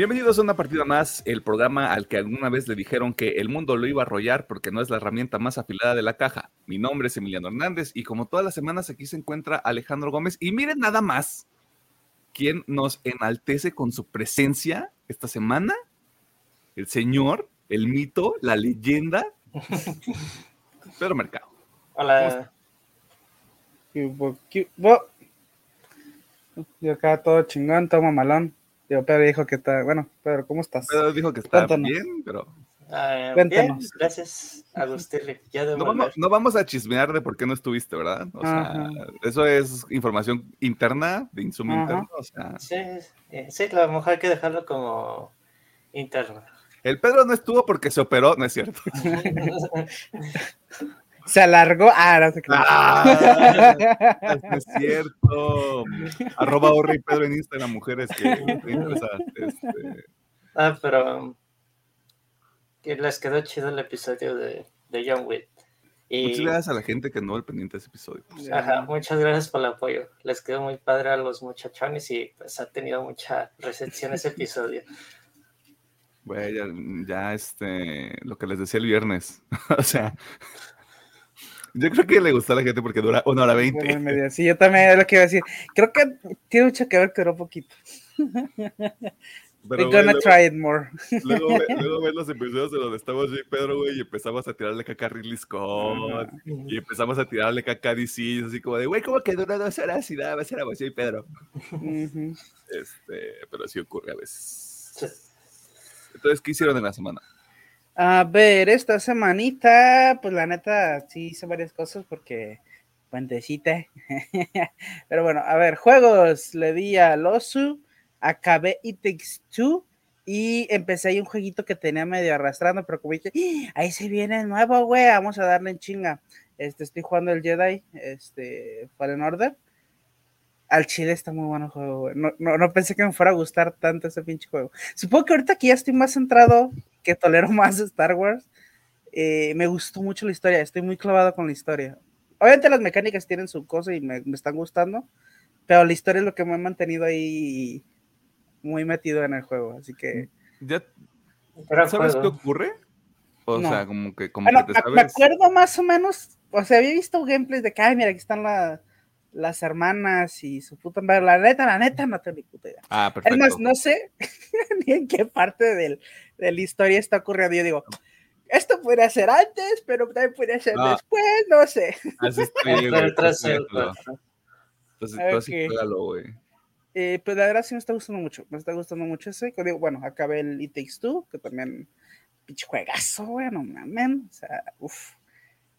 Bienvenidos a una partida más, el programa al que alguna vez le dijeron que el mundo lo iba a arrollar porque no es la herramienta más afilada de la caja. Mi nombre es Emiliano Hernández y como todas las semanas aquí se encuentra Alejandro Gómez y miren nada más quién nos enaltece con su presencia esta semana, el señor, el mito, la leyenda, Pedro Mercado. Hola. Yo acá todo chingón, todo mamalón. Yo, Pedro dijo que está, bueno, Pedro, ¿cómo estás? Pedro dijo que está bien, pero... Ah, bien, gracias, Agustín. Ya no, vamos, no vamos a chismear de por qué no estuviste, ¿verdad? O sea, eso es información interna, de insumo interno. O sea... Sí, sí, a lo mejor hay que dejarlo como interno. El Pedro no estuvo porque se operó, no es cierto. Se alargó. Ah, no sé ah, es cierto. Arroba Orri Pedro en Instagram, mujeres que este... Ah, pero que les quedó chido el episodio de, de John Wick. Y... Muchas gracias a la gente que no el pendiente de ese episodio. Ajá, muchas gracias por el apoyo. Les quedó muy padre a los muchachones y pues ha tenido mucha recepción ese episodio. Bueno, ya, ya este, lo que les decía el viernes. o sea, yo creo que le gustó a la gente porque dura una hora veinte. Sí, yo también es lo que iba a decir. Creo que tiene mucho que ver que duró poquito. Pero, gonna try it more. Luego, luego ves los episodios de donde estamos yo y Pedro, güey, y empezamos a tirarle caca a Ridley Scott, y empezamos a tirarle caca a DC, así como de, güey, ¿cómo que dura dos horas y nada más éramos yo y Pedro? este, pero así ocurre a veces. Entonces, ¿qué hicieron en la semana? A ver, esta semanita, pues la neta, sí hice varias cosas porque puentecita. Pero bueno, a ver, juegos, le di a Losu, acabé It Takes Two y empecé ahí un jueguito que tenía medio arrastrando, pero como dije, ¡Ah! ahí se viene el nuevo, güey, vamos a darle en chinga. Este, estoy jugando el Jedi, este, Fallen Order al chile está muy bueno el juego, No, no, pensé que me fuera a gustar tanto ese pinche juego. Supongo que ahorita que ya estoy más centrado, que tolero más Star Wars, eh, me gustó mucho la historia, estoy muy clavado con la historia. Obviamente las mecánicas tienen su cosa y me, están gustando, pero la historia es lo que me ha mantenido ahí muy metido en el juego, así que... ¿Ya sabes qué ocurre? O sea, como que, como que te sabes... Me acuerdo más o menos, o sea, había visto gameplays de que, ay, mira, aquí están la las hermanas y su puta madre. La neta, la neta, no tengo ni puta idea. Ah, perfecto. Es más, no sé ni en qué parte del, de la historia está ocurriendo. Yo digo, esto podría ser antes, pero también podría ser después, no sé. Así Entonces, okay. güey. Eh, pues la verdad sí me está gustando mucho, me está gustando mucho ese. Digo, bueno, acabé el It Takes Two, que también, pinche juegazo, bueno, mamen, o sea, uff.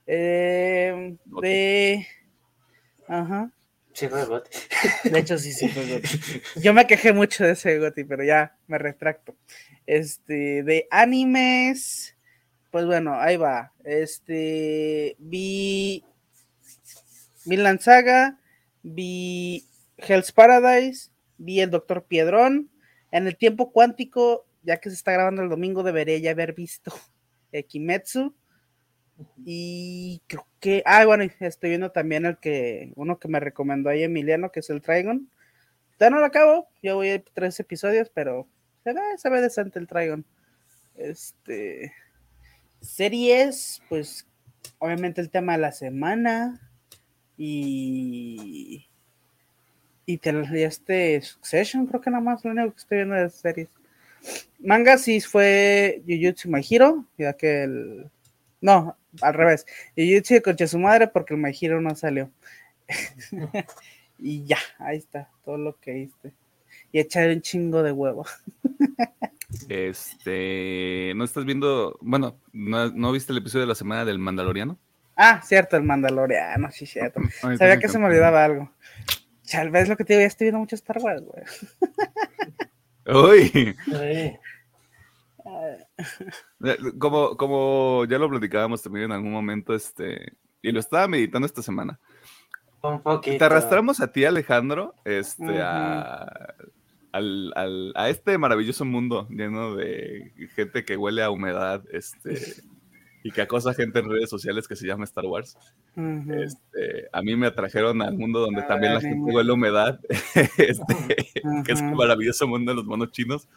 Eh, de Ajá. Sí, fue. De hecho, sí, sí fue Goti. Yo me quejé mucho de ese Goti, pero ya me retracto. Este, de animes, pues bueno, ahí va. Este, vi Vinland Saga, vi Hell's Paradise, vi el Doctor Piedrón. En el tiempo cuántico, ya que se está grabando el domingo, debería ya haber visto Kimetsu. Y creo que, ah, bueno, estoy viendo también el que, uno que me recomendó ahí Emiliano, que es el Trigon. Ya no lo acabo, yo voy a tres episodios, pero se ve, se ve decente el Trigon. Este, series, pues, obviamente el tema de la semana y y te este Succession, creo que nada más lo único que estoy viendo de series. Manga sí fue Jujutsu My Hero, ya que el no, al revés. Y yo de coche su madre porque el My no salió. y ya, ahí está, todo lo que hice. Y echar un chingo de huevo. este, ¿no estás viendo, bueno, ¿no, viste el episodio de la semana del Mandaloriano? Ah, cierto, el Mandaloriano, sí, cierto. Sabía que se me olvidaba algo. Tal vez lo que te digo, ya estoy viendo mucho Star Wars, güey. Uy. Eh, como, como ya lo platicábamos también en algún momento, este, y lo estaba meditando esta semana. Un poquito. Te arrastramos a ti, Alejandro, este, a, a este maravilloso mundo lleno de gente que huele a humedad, este, y que acosa gente en redes sociales que se llama Star Wars. este, a mí me atrajeron al mundo donde también la gente huele a humedad, este, que es el maravilloso mundo de los monos chinos.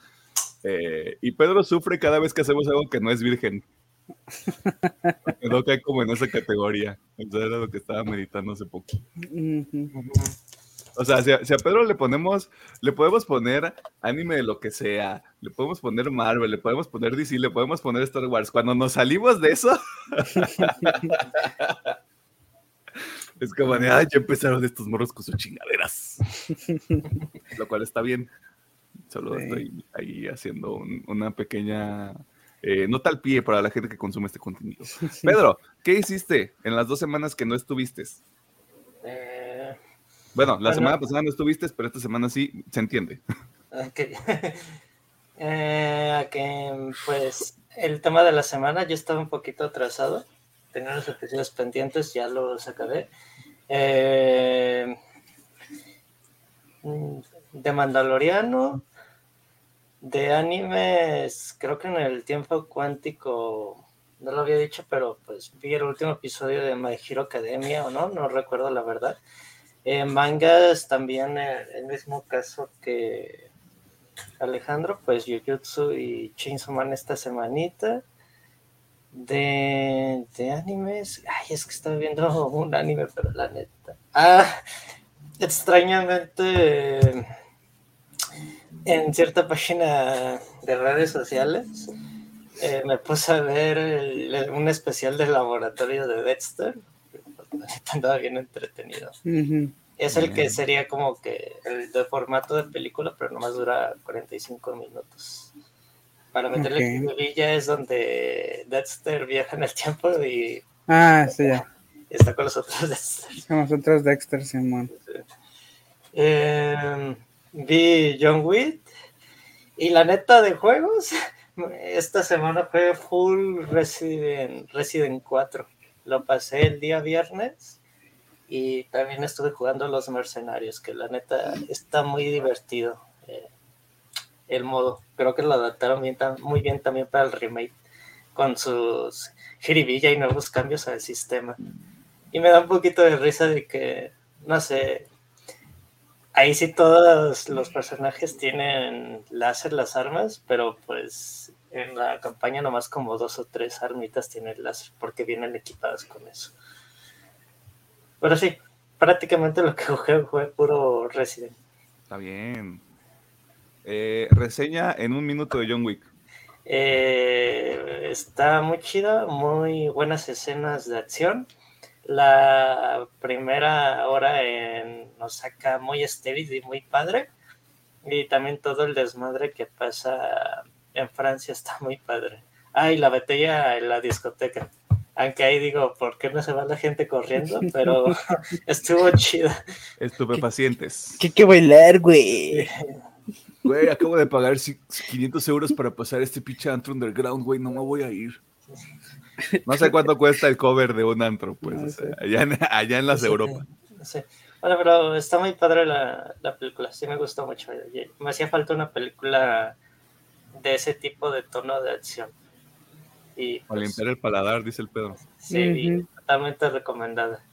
Eh, y Pedro sufre cada vez que hacemos algo que no es virgen. no cae como en esa categoría. Eso era lo que estaba meditando hace poco. O sea, si a, Pedro le ponemos, le podemos poner anime de lo que sea, le podemos poner Marvel, le podemos poner DC, le podemos poner Star Wars. Cuando nos salimos de eso, es como de, ay, ya empezaron estos morros con sus chingaderas. lo cual está bien. Solo estoy ahí haciendo una pequeña eh, nota al pie para la gente que consume este contenido. Pedro, ¿qué hiciste en las dos semanas que no estuviste? Eh, bueno, la semana pasada no estuviste, pero esta semana sí se entiende. Okay. eh, pues el tema de la semana, yo estaba un poquito atrasado. Tenía los episodios pendientes, ya los acabé. Eh, de Mandaloriano, de animes, creo que en el tiempo cuántico, no lo había dicho, pero pues vi el último episodio de My Hero Academia o no, no recuerdo la verdad. Eh, mangas también eh, el mismo caso que Alejandro, pues Jujutsu y Chainsaw Man esta semanita. De, de animes, ay, es que estaba viendo un anime, pero la neta. Ah, extrañamente en cierta página de redes sociales eh, me puse a ver un especial del laboratorio de Dexter. Andaba bien entretenido. Es el que sería como que el de formato de película, pero nomás dura 45 minutos. Para meterle okay. Villa es donde Dexter viaja en el tiempo y. Ah, sí, ya. está con los otros Dexter. Con los otros Dexter, Simón. Sí. Eh, vi John Wick y la neta de juegos, esta semana fue full Resident, Resident 4. Lo pasé el día viernes y también estuve jugando Los Mercenarios, que la neta está muy divertido eh, el modo. Creo que lo adaptaron muy bien también para el remake, con sus jiribilla y nuevos cambios al sistema. Y me da un poquito de risa de que, no sé, ahí sí todos los personajes tienen láser las armas, pero pues en la campaña nomás como dos o tres armitas tienen láser porque vienen equipadas con eso. Pero sí, prácticamente lo que jugué fue puro Resident. Está bien. Eh, reseña en un minuto de John Wick. Eh, está muy chida, muy buenas escenas de acción la primera hora en Osaka muy estéril y muy padre. Y también todo el desmadre que pasa en Francia está muy padre. Ah, y la batalla en la discoteca. Aunque ahí digo, ¿por qué no se va la gente corriendo? Pero estuvo chida. Estupefacientes. ¿Qué que bailar, güey? Güey, acabo de pagar 500 euros para pasar este pinche antro underground, güey, no me voy a ir. No sé cuánto cuesta el cover de un antro, pues, allá, en, allá en las Europa. Bueno, pero está muy padre la, la, película, sí me gustó mucho. Me hacía falta una película de ese tipo de tono de acción. Y, Para pues, limpiar el paladar, dice el Pedro. Sí, totalmente recomendada.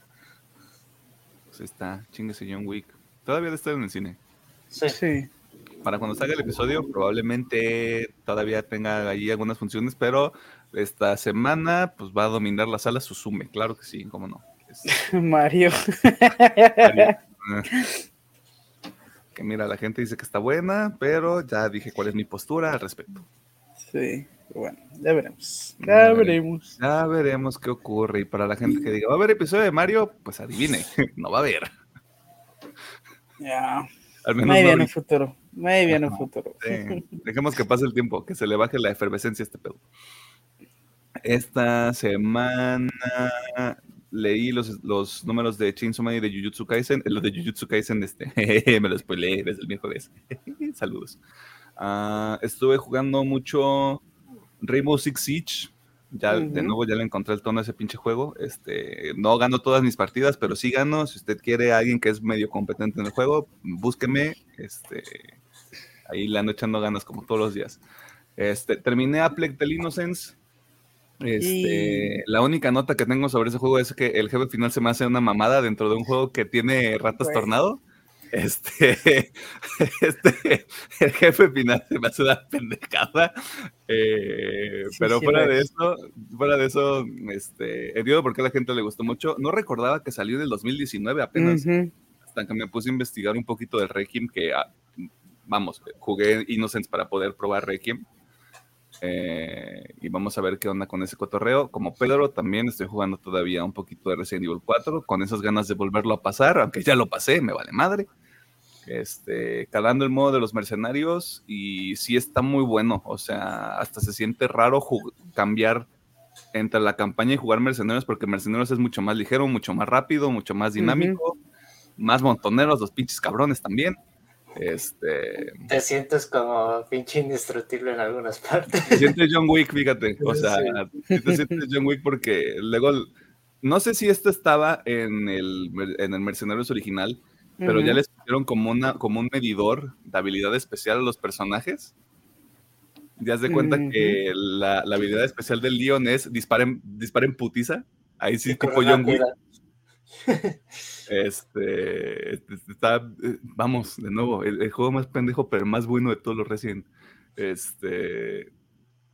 Pues está, chinguese John Wick. Todavía debe estar en el cine. Sí. sí. Para cuando salga el episodio, probablemente todavía tenga allí algunas funciones, pero esta semana pues va a dominar la sala Susume, claro que sí, cómo no. Mario. Que mira, la gente dice que está buena, pero ya dije cuál es mi postura al respecto. Sí, bueno, ya veremos. Ya veremos. Ya veremos qué ocurre. Y para la gente que diga, ¿va a haber episodio de Mario? Pues adivine, no va a haber. Ya. Al menos Muy bien en el futuro. Muy bien en el futuro. Dejemos que pase el tiempo, que se le baje la efervescencia a este pedo. Esta semana leí los, los números de Chainsaw Man y de Jujutsu Kaisen. Los de Jujutsu Kaisen, este, me lo spoileé desde el miércoles. Saludos. Uh, estuve jugando mucho Rainbow Six Siege. Ya de nuevo ya le encontré el tono a ese pinche juego. Este, no gano todas mis partidas, pero sí gano. Si usted quiere a alguien que es medio competente en el juego, búsqueme. Este, ahí le ando echando ganas como todos los días. Este, terminé a Plague del Innocence este, La única nota que tengo sobre ese juego es que el jefe final se me hace una mamada dentro de un juego que tiene ratas tornado. Este, este, el jefe final se me hace una pendejada. Eh, pero fuera de eso, fuera de eso, este, entiendo por qué a la gente le gustó mucho. No recordaba que salió en el 2019 apenas. Hasta que me puse a investigar un poquito de Requiem, que ah, vamos, jugué Innocence para poder probar Requiem. Eh, y vamos a ver qué onda con ese cotorreo. Como Pedro, también estoy jugando todavía un poquito de Resident Evil 4, con esas ganas de volverlo a pasar, aunque ya lo pasé, me vale madre. Este, calando el modo de los mercenarios y sí está muy bueno, o sea, hasta se siente raro cambiar entre la campaña y jugar mercenarios porque mercenarios es mucho más ligero, mucho más rápido, mucho más dinámico, más montoneros, los pinches cabrones también. Este. Te sientes como pinche indestructible en algunas partes. Te sientes John Wick, fíjate. O sea, te sientes John Wick porque luego. No sé si esto estaba en el, en el Mercenarios original, pero ya les pusieron como, una, como un medidor de habilidad especial a los personajes. Ya se de cuenta que la, habilidad especial del Leon es disparen, disparen putiza. Ahí sí, tipo John Wick. Este, este, está, eh, vamos, de nuevo, el, juego más pendejo, pero más bueno de todos los Resident. Este,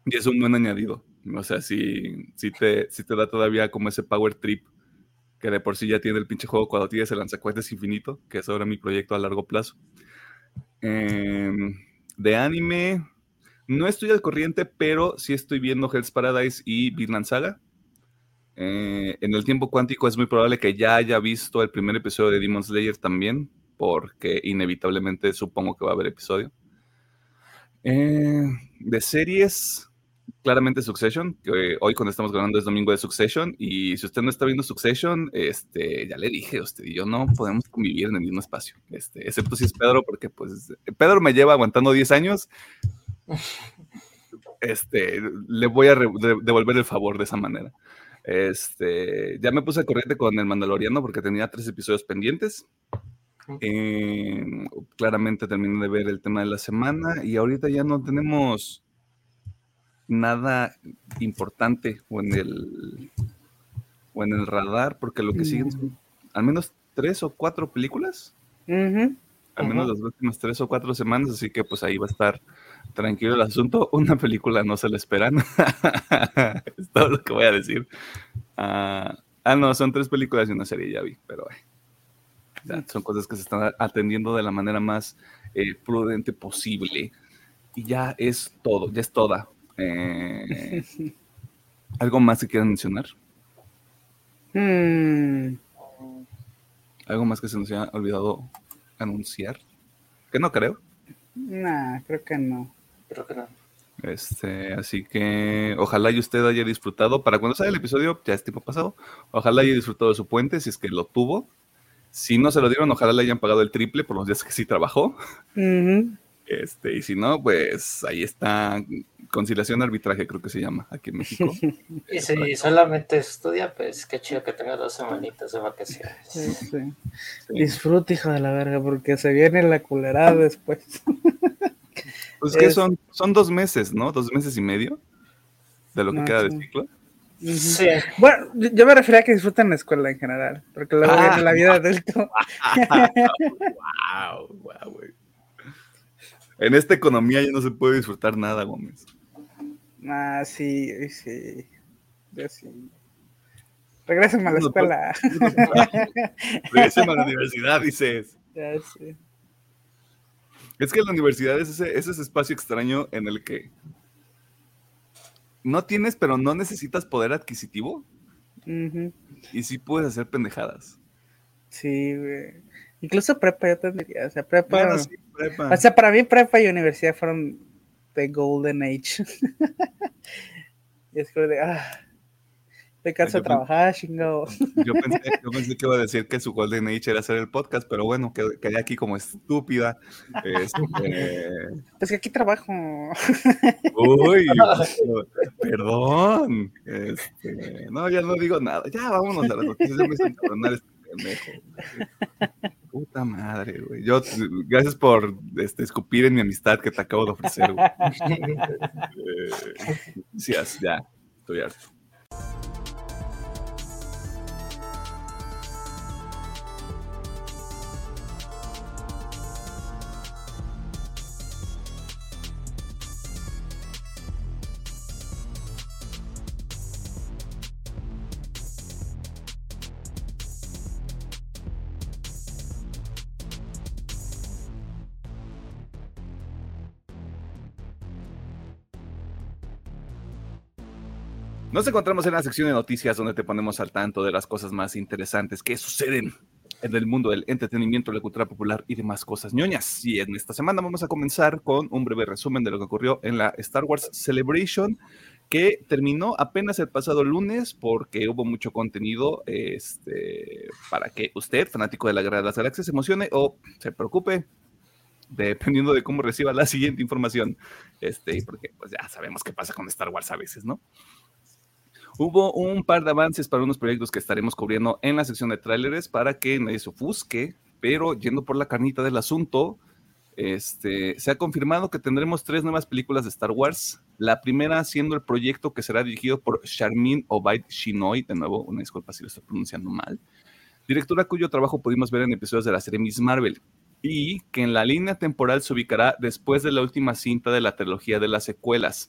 y es un buen añadido. O sea, si, si, te, si te da todavía como ese power trip que de por sí ya tiene el pinche juego cuando tienes el lanzacuetes infinito, que es ahora mi proyecto a largo plazo. Em, de anime, no estoy al corriente, pero sí estoy viendo Hell's Paradise y Vinland Saga. Eh, en el tiempo cuántico es muy probable que ya haya visto el primer episodio de Demon Slayer también, porque inevitablemente supongo que va a haber episodio. Eh, de series, claramente Succession, que hoy cuando estamos grabando es domingo de Succession, y si usted no está viendo Succession, este, ya le dije, usted y yo no podemos convivir en el mismo espacio, este, excepto si es Pedro, porque pues Pedro me lleva aguantando 10 años, este, le voy a devolver el favor de esa manera. Este, ya me puse a corriente con el Mandaloriano porque tenía tres episodios pendientes. Em, claramente terminé de ver el tema de la semana y ahorita ya no tenemos nada importante o en el o en el radar porque lo que siguen son al menos tres o cuatro películas. Al menos las últimas tres o cuatro semanas, así que pues ahí va a estar tranquilo el asunto. Una película no se la esperan. es todo lo que voy a decir. ah, ah no, son tres películas y una serie, ya vi, pero son cosas que se están atendiendo de la manera más eh, prudente posible. Y ya es todo, ya es toda. Eh, ¿Algo más que quieran mencionar? Hmm. ¿Algo más que se nos haya olvidado anunciar? Que no creo. Nah, creo que no. Creo que no. Este, así que ojalá y usted haya disfrutado. Para cuando salga el episodio, ya es tiempo pasado. Ojalá haya disfrutado de su puente, si es que lo tuvo. Si no se lo dieron, ojalá le hayan pagado el triple por los días que sí trabajó. Este, y si no, pues ahí está conciliación arbitraje, creo que se llama aquí en México. y si solamente estudia, pues qué chido que tenga dos semanitas de vacaciones. Sí, Disfruta, hijo de la verga, porque se viene la culerada después. Pues que son, son dos meses, ¿no? Dos meses y medio de lo que queda de ciclo. Sí. Bueno, yo me refería a que disfruten la escuela en general, porque luego ah, viene la vida adulto. wow, wow, güey. En esta economía ya no se puede disfrutar nada, Gómez. Ah, sí, sí. Yo sí. Regresen a la escuela. Regresen a la universidad, dices. Ya, sí. Es que la universidad es ese, espacio extraño en el que no tienes, pero no necesitas poder adquisitivo. Y sí puedes hacer pendejadas. Sí, güey. Incluso prepa yo tendría, o sea, prepa, O sea, para mí prepa y universidad fueron the golden age. y es como de, ah, te canso de trabajar, chingado. Yo pensé, yo pensé, que iba a decir que su golden age era hacer el podcast, pero bueno, que, que aquí como estúpida. Este, pues que aquí trabajo. Uy, perdón. Este, no, ya no digo nada. Ya vámonos a las noticias. Ya me hice este pendejo. Puta madre, güey. Yo, gracias por este, escupir en mi amistad que te acabo de ofrecer, güey. eh, gracias, ya, estoy harto. Nos encontramos en la sección de noticias donde te ponemos al tanto de las cosas más interesantes que suceden en el mundo del entretenimiento, la cultura popular y demás cosas ñoñas. Y en esta semana vamos a comenzar con un breve resumen de lo que ocurrió en la Star Wars Celebration, que terminó apenas el pasado lunes porque hubo mucho contenido este, para que usted, fanático de la Guerra de las Galaxias, se emocione o se preocupe, dependiendo de cómo reciba la siguiente información. Este, porque pues ya sabemos qué pasa con Star Wars a veces, ¿no? Hubo un par de avances para unos proyectos que estaremos cubriendo en la sección de tráileres para que nadie se ofusque, pero yendo por la carnita del asunto, este, se ha confirmado que tendremos tres nuevas películas de Star Wars. La primera siendo el proyecto que será dirigido por Charmin Obaid Shinoy, de nuevo, una disculpa si lo estoy pronunciando mal, directora cuyo trabajo pudimos ver en episodios de la serie Miss Marvel, y que en la línea temporal se ubicará después de la última cinta de la trilogía de las secuelas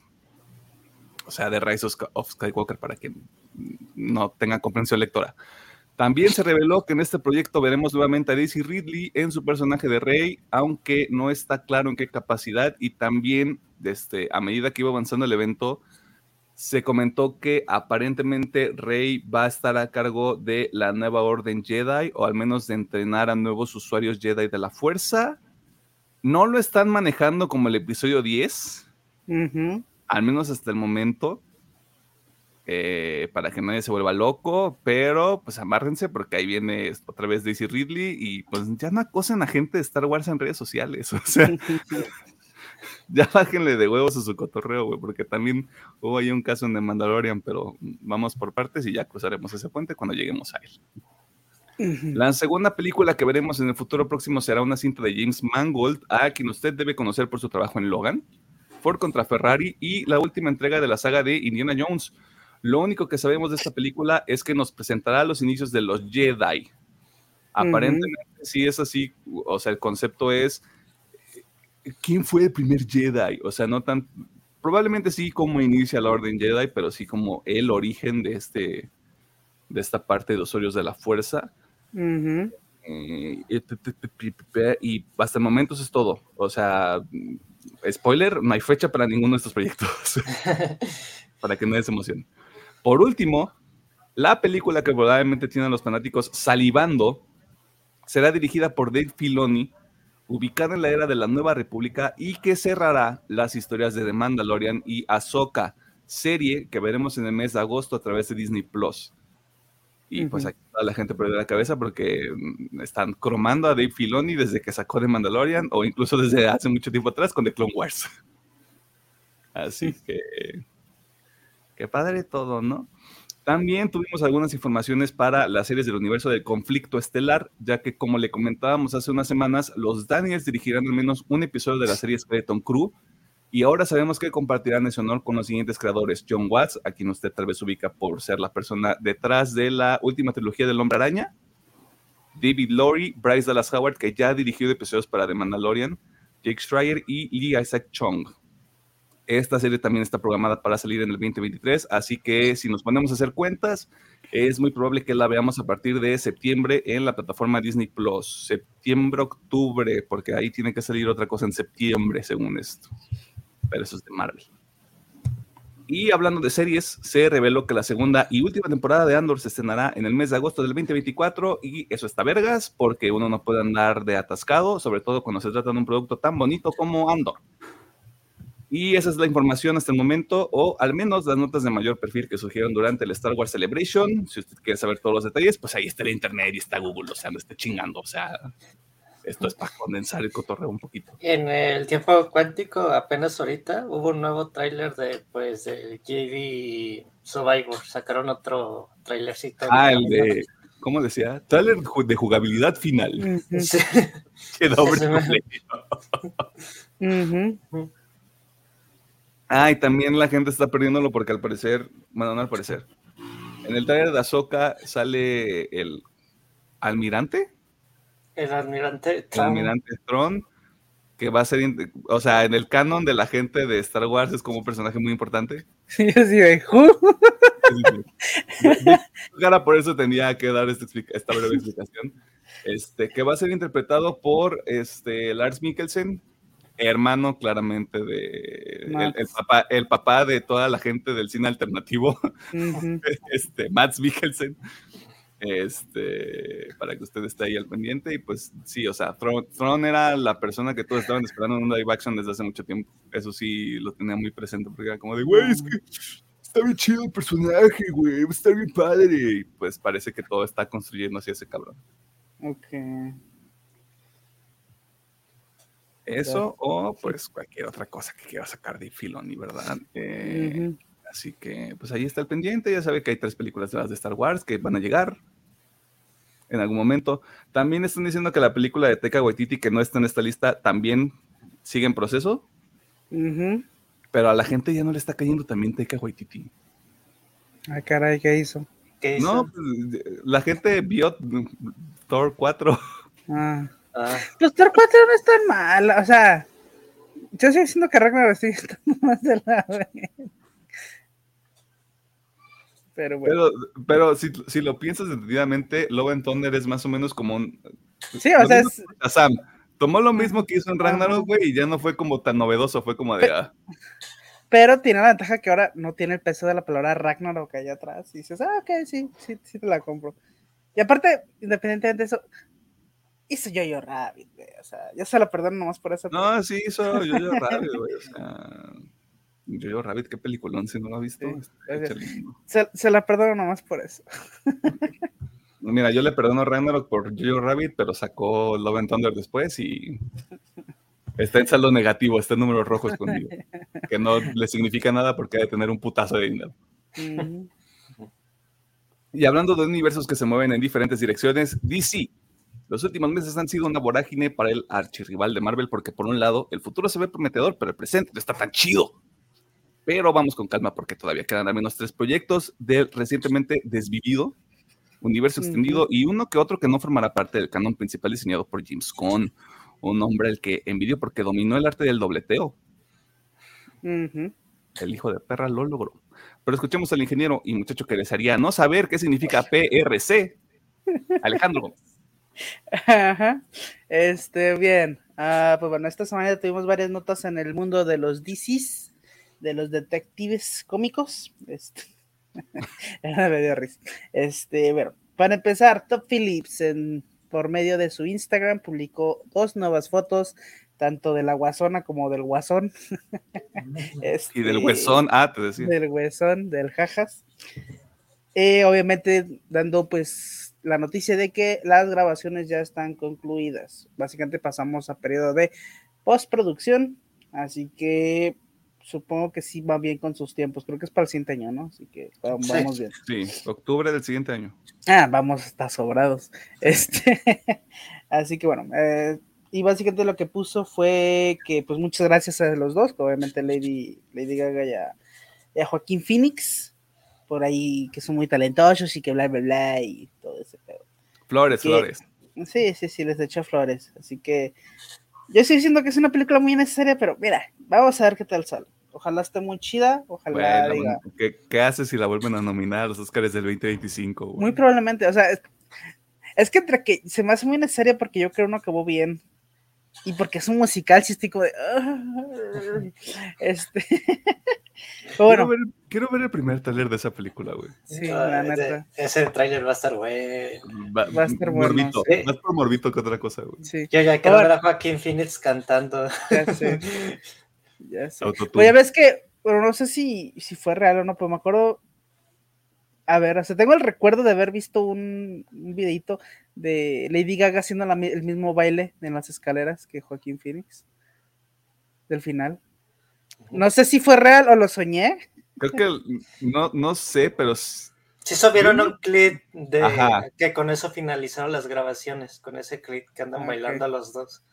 o sea, de Rise of Skywalker para que no tenga comprensión lectora. También se reveló que en este proyecto veremos nuevamente a Daisy Ridley en su personaje de Rey, aunque no está claro en qué capacidad y también desde, a medida que iba avanzando el evento, se comentó que aparentemente Rey va a estar a cargo de la nueva orden Jedi o al menos de entrenar a nuevos usuarios Jedi de la fuerza. No lo están manejando como el episodio 10, al menos hasta el momento, eh, para que nadie se vuelva loco, pero pues amárrense porque ahí viene otra vez Daisy Ridley y pues ya no acosen a gente de Star Wars en redes sociales, o sea, ya bájenle de huevos a su cotorreo, güey, porque también hubo ahí un caso en The Mandalorian, pero vamos por partes y ya cruzaremos ese puente cuando lleguemos a él. La segunda película que veremos en el futuro próximo será una cinta de James Mangold, a quien usted debe conocer por su trabajo en Logan. Ford contra Ferrari y la última entrega de la saga de Indiana Jones. Lo único que sabemos de esta película es que nos presentará los inicios de los Jedi. Aparentemente sí es así, o sea, el concepto es ¿quién fue el primer Jedi? O sea, no tan probablemente sí como inicia la Orden Jedi, pero sí como el origen de este de esta parte de los Orios de la Fuerza. Eh, y hasta el momento eso es todo. O sea, spoiler, no hay fecha para ninguno de estos proyectos. para que no se emocione. Por último, la película que probablemente tienen los fanáticos salivando será dirigida por Dave Filoni, ubicada en la era de la Nueva República y que cerrará las historias de The Mandalorian y Ahsoka, serie que veremos en el mes de agosto a través de Disney Plus. Y pues aquí toda la gente perdió la cabeza porque mm, están cromando a Dave Filoni desde que sacó de Mandalorian o incluso desde hace mucho tiempo atrás con The Clone Wars. Así que, qué padre todo, ¿no? También tuvimos algunas informaciones para las series del universo del conflicto estelar, ya que como le comentábamos hace unas semanas, los Daniels dirigirán al menos un episodio de la serie Skeleton Crew, y ahora sabemos que compartirán ese honor con los siguientes creadores. John Watts, a quien usted tal vez ubica por ser la persona detrás de la última trilogía del Hombre Araña. David Lowry, Bryce Dallas Howard, que ya dirigió episodios para The Mandalorian. Jake Schreier y Lee Isaac Chung. Esta serie también está programada para salir en el 2023, así que si nos ponemos a hacer cuentas, es muy probable que la veamos a partir de septiembre en la plataforma Disney Plus. Septiembre, octubre, porque ahí tiene que salir otra cosa en septiembre, según esto pero eso es de Marvel. Y hablando de series, se reveló que la segunda y última temporada de Andor se estrenará en el mes de agosto del 2024 y eso está vergas porque uno no puede andar de atascado, sobre todo cuando se trata de un producto tan bonito como Andor. Y esa es la información hasta el momento, o al menos las notas de mayor perfil que surgieron durante el Star Wars Celebration. Si usted quiere saber todos los detalles, pues ahí está el internet y está Google, o sea, no esté chingando, o sea, esto es para condensar el cotorreo un poquito. En el tiempo cuántico, apenas ahorita, hubo un nuevo tráiler de, pues, de JD Survivor. Sacaron otro tráilercito. Ah, el de, ¿cómo decía? Tráiler de jugabilidad final. Sí. Qué doble Ah, y también la gente está perdiéndolo porque al parecer, bueno, no al parecer, en el tráiler de Ahsoka sale el almirante el almirante Tron. El almirante Tron, que va a ser, o sea, en el canon de la gente de Star Wars es como un personaje muy importante. Sí, así de Cara, por eso tenía que dar esta, esta breve explicación. Este, que va a ser interpretado por este, Lars Mikkelsen, hermano claramente de el, papá, el papá de toda la gente del cine alternativo, este, Max Mikkelsen. Este, para que usted esté ahí al pendiente. Y pues sí, o sea, Throne, era la persona que todos estaban esperando en un live action desde hace mucho tiempo. Eso sí lo tenía muy presente, porque era como de, güey, es que está bien chido el personaje, güey, está bien padre. Y pues parece que todo está construyendo hacia ese cabrón. Ok. Eso o pues cualquier otra cosa que quiera sacar de Filoni, ¿verdad? Eh, así que pues ahí está el pendiente. Ya sabe que hay tres películas de las de Star Wars que van a llegar en algún momento. También están diciendo que la película de Teca Waititi que no está en esta lista también sigue en proceso. Pero a la gente ya no le está cayendo también Teca Waititi. Ay, caray, ¿qué hizo? No, pues, la gente vio Thor 4. Ah. Ah. Los Thor 4 no están mal, o sea, yo estoy diciendo que Ragnar sigue estando más de la vez. Pero bueno. Pero, si, si, lo piensas detenidamente, Love and Thunder es más o menos como un. Sí, o sea, es. Sam tomó lo mismo que hizo en Ragnarok, güey, y ya no fue como tan novedoso, fue como de. Ah. Pero tiene la ventaja que ahora no tiene el peso de la palabra Ragnarok allá atrás. Y dices, ah, ok, sí, sí, sí te la compro. Y aparte, independientemente de eso, hizo Yo-Yo Rabbit, güey. O sea, yo se la perdono nomás por eso. No, sí, hizo Yo-Yo Rabbit, güey. O sea, Yo-Yo Rabbit, qué peliculón, si no lo ha visto. se, se, la perdono nomás por eso. Mira, yo le perdono a Ragnarok por Yo-Yo Rabbit, pero sacó Love and Thunder después y está en saldo negativo, está en número rojo escondido. que no le significa nada porque ha de tener un putazo de dinero. Y hablando de universos que se mueven en diferentes direcciones, DC los últimos meses han sido una vorágine para el archirrival de Marvel porque por un lado el futuro se ve prometedor, pero el presente no está tan chido. Pero vamos con calma porque todavía quedan al menos tres proyectos del recientemente desvivido universo extendido y uno que otro que no formará parte del canon principal diseñado por James Cohn, un hombre al que envidio porque dominó el arte del dobleteo. El hijo de perra lo logró. Pero escuchemos al ingeniero y muchacho que desearía no saber qué significa PRC, Alejandro Gómez. Ajá. Este, bien. Ah, pues bueno, esta semana tuvimos varias notas en el mundo de los DCs, de los detectives cómicos. Este, este, bueno, para empezar, Top Phillips, en, por medio de su Instagram, publicó dos nuevas fotos, tanto de la guasona como del guasón. y del huesón, ah, te decía. Del huesón, del jajas. Eh, obviamente, dando pues la noticia de que las grabaciones ya están concluidas. Básicamente pasamos a periodo de postproducción, así que supongo que sí va bien con sus tiempos. Creo que es para el siguiente año, ¿no? Así que vamos, bien. Sí, octubre del siguiente año. Ah, vamos, está sobrados. Este, así que bueno, eh, y básicamente lo que puso fue que, pues muchas gracias a los dos, obviamente Lady, Lady Gaga y a Joaquín Phoenix por ahí que son muy talentosos y que bla, bla, bla y todo ese pedo. Flores, flores. Sí, sí, sí, les echó flores. Así que yo estoy diciendo que es una película muy necesaria, pero mira, vamos a ver qué tal sale. Ojalá esté muy chida, ojalá diga. ¿qué, ¿qué, haces si la vuelven a nominar a los Oscars del 2025? Muy probablemente, o sea, es, es, que entre que se me hace muy necesaria porque yo creo que no acabó bien y porque es un musical, sí estoy como de. este. bueno. Quiero ver, el primer trailer de esa película, güey. Sí, la neta. Ese, trailer va a estar güey. Va, a estar bueno. Morbito. Más por morbito que otra cosa, güey. Sí. Yo ya quiero ver a Joaquín Phoenix cantando. Ya sé. ya sé. Pues ya ves que, bueno, no sé si, si fue real o no, pero me acuerdo a ver, o sea, tengo el recuerdo de haber visto un, un videito de Lady Gaga haciendo el mismo baile en las escaleras que Joaquín Phoenix del final. No sé si fue real o lo soñé. Creo que no, no sé, pero. Sí, subieron un clip de que con eso finalizaron las grabaciones, con ese clip que andan bailando los dos.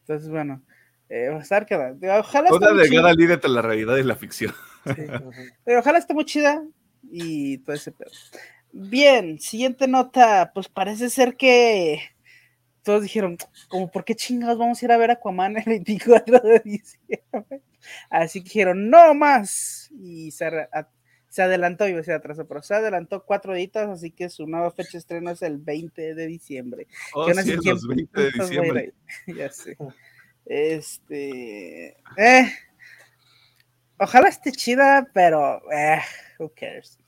Entonces, bueno, eh, va a estar Ojalá Toda delgada líder entre la realidad y la ficción. Pero ojalá esté muy chida y todo ese pedo. Bien, siguiente nota, pues parece ser que todos dijeron, como, ¿por qué chingados vamos a ir a ver Aquaman el 24 de diciembre? Así que dijeron, no más. Y se, adelantó, iba a decir atrás, pero se adelantó cuatro días, así que su nueva fecha de estreno es el 20 de diciembre. Oh, sí, 20 de diciembre. ya sé. Este. Eh, ojalá esté chida, pero. Eh, who cares.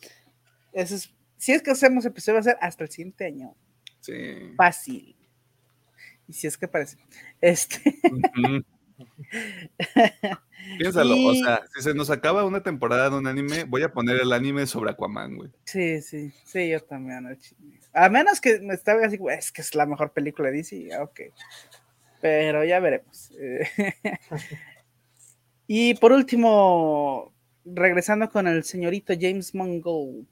Eso es, si es que hacemos episodio, va a ser hasta el siguiente año. Sí. Fácil. Y si es que parece. Este. Piénsalo, o sea, si se nos acaba una temporada de un anime, voy a poner el anime sobre Aquaman, güey. Sí, sí, sí, yo también. A menos que me estaba así, es que es la mejor película de DC, ok. Pero ya veremos. y por último, regresando con el señorito James Mangold,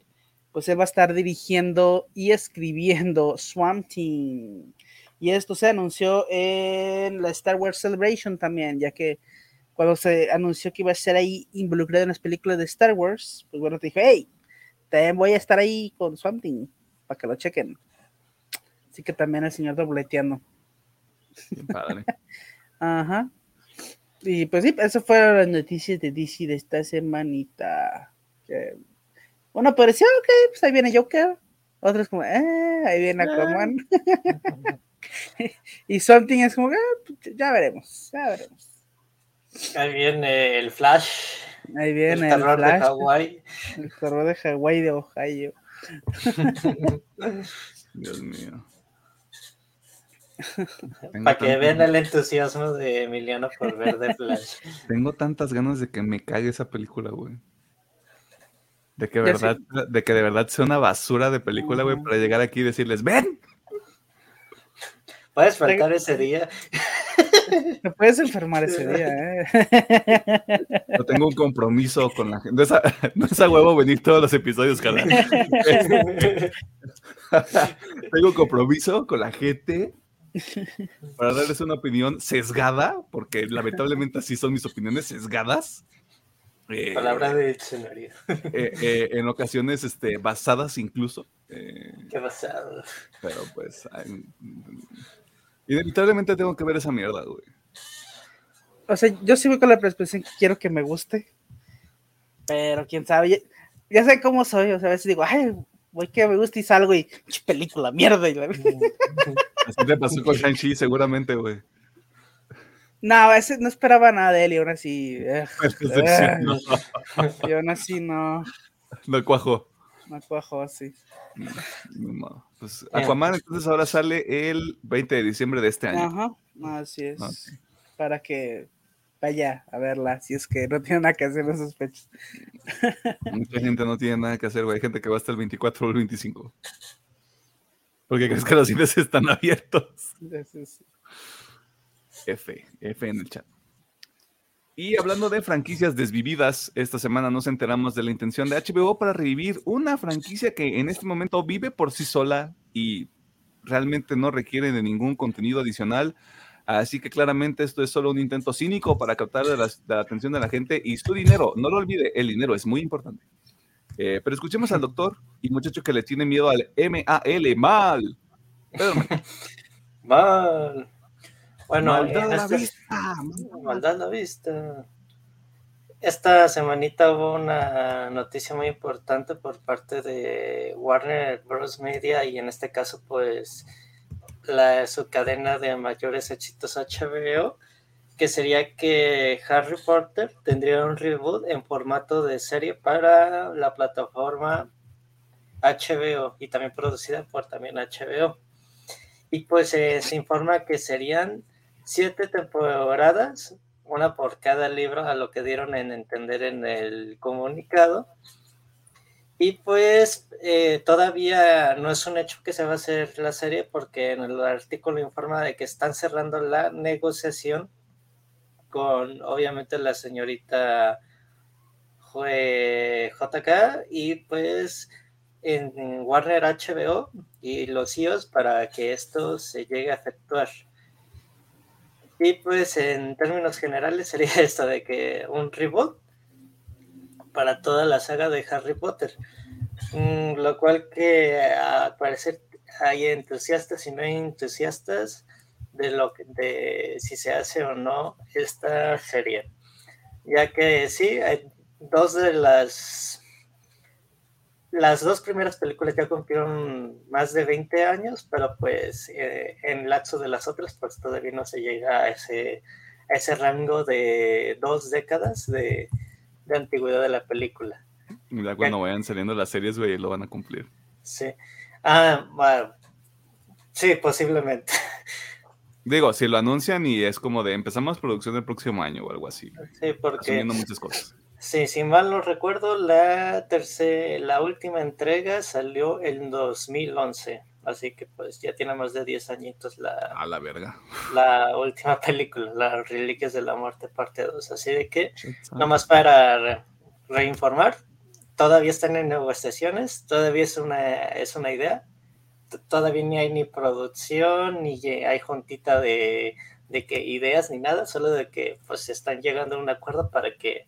pues él va a estar dirigiendo y escribiendo Swamp Team. Y esto se anunció en la Star Wars Celebration también, ya que cuando se anunció que iba a ser ahí involucrado en las películas de Star Wars, pues bueno, te dije, hey, también voy a estar ahí con Something, para que lo chequen. Así que también el señor dobleteando. Padre. Ajá. Y pues sí, eso fueron las noticias de DC de esta semanita. bueno, pareció, ok, pues ahí viene Joker. Otros como, eh, ahí viene Aquaman. y Something es como, ah, pues, ya veremos, ya veremos. Ahí viene el Flash. Ahí viene el, terror de Hawái. El terror de Hawái de Ohio. Dios mío. Para que vean el entusiasmo de Emiliano por ver The Flash. Tengo tantas ganas de que me cague esa película, güey. De que, verdad, de que de verdad sea una basura de película, güey, para llegar aquí y decirles, ¡ven! Puedes faltar ese día. Te puedes enfermar ese día, ¿eh? No tengo un compromiso con la gente. No es a, huevo venir todos los episodios, cara. tengo un compromiso con la gente para darles una opinión sesgada, porque lamentablemente así son mis opiniones sesgadas. Eh, Palabra de diccionario. Eh, eh, en ocasiones este, basadas incluso. Qué basado. Pero pues Inevitablemente tengo que ver esa mierda, güey. O sea, yo sí voy con la perspectiva que quiero que me guste. Pero quién sabe, ya, sé cómo soy. O sea, a veces digo, ay, voy que me guste y salgo y película, mierda. Y Así te pasó con Shang-Chi, seguramente, güey. No, a veces no esperaba nada de él y aún así. Eh, eh, y aún así no. No cuajo. No cuajo, sí. No, pues Aquaman entonces ahora sale el 20 de diciembre de este año. Ajá, así es. Para que vaya a verla, si es que no tiene nada que hacer esos fechas. Mucha gente no tiene nada que hacer, güey. Hay gente que va hasta el 24 o el 25. Porque crees que los cines están abiertos. F, F en el chat. Y hablando de franquicias desvividas, esta semana nos enteramos de la intención de HBO para revivir una franquicia que en este momento vive por sí sola y realmente no requiere de ningún contenido adicional. Así que claramente esto es solo un intento cínico para captar la, atención de la gente y su dinero. No lo olvide, el dinero es muy importante. Eh, pero escuchemos al doctor y muchacho que le tiene miedo al M-A-L, mal. mal. Bueno, maldad la vista. Maldad la vista. Esta semanita hubo una noticia muy importante por parte de Warner Bros. Media y en este caso pues la, su cadena de mayores éxitos HBO, que sería que Harry Potter tendría un reboot en formato de serie para la plataforma HBO y también producida por también HBO. Y pues eh, se informa que serían siete temporadas, una por cada libro, a lo que dieron en entender en el comunicado. Y pues eh, todavía no es un hecho que se va a hacer la serie porque en el artículo informa de que están cerrando la negociación con obviamente la señorita JK y pues en Warner HBO y los CEOs para que esto se llegue a efectuar. Y pues en términos generales sería esto de que un reboot para toda la saga de Harry Potter. Mm, lo cual que al parecer hay entusiastas y no hay entusiastas de lo que, de si se hace o no esta serie. Ya que sí, hay dos de las las dos primeras películas ya cumplieron más de 20 años, pero pues eh, en lapso de las otras, pues todavía no se llega a ese, ese rango de dos décadas de, de antigüedad de la película. Ya cuando vayan saliendo las series, güey, lo van a cumplir. Sí. Ah, bueno. Sí, posiblemente. Digo, si lo anuncian y es como de empezamos producción el próximo año o algo así. Sí, porque. Muchas cosas. Sí, si mal no recuerdo, la tercera, la última entrega salió en 2011. Así que pues ya tiene más de 10 añitos la, A la verga. la última película, Las Reliquias de la Muerte, parte 2. Así de que, nomás para re- reinformar, todavía están en negociaciones, todavía es una, es una idea. Todavía ni hay ni producción, ni hay juntita de, de que ideas ni nada, solo de que pues están llegando a un acuerdo para que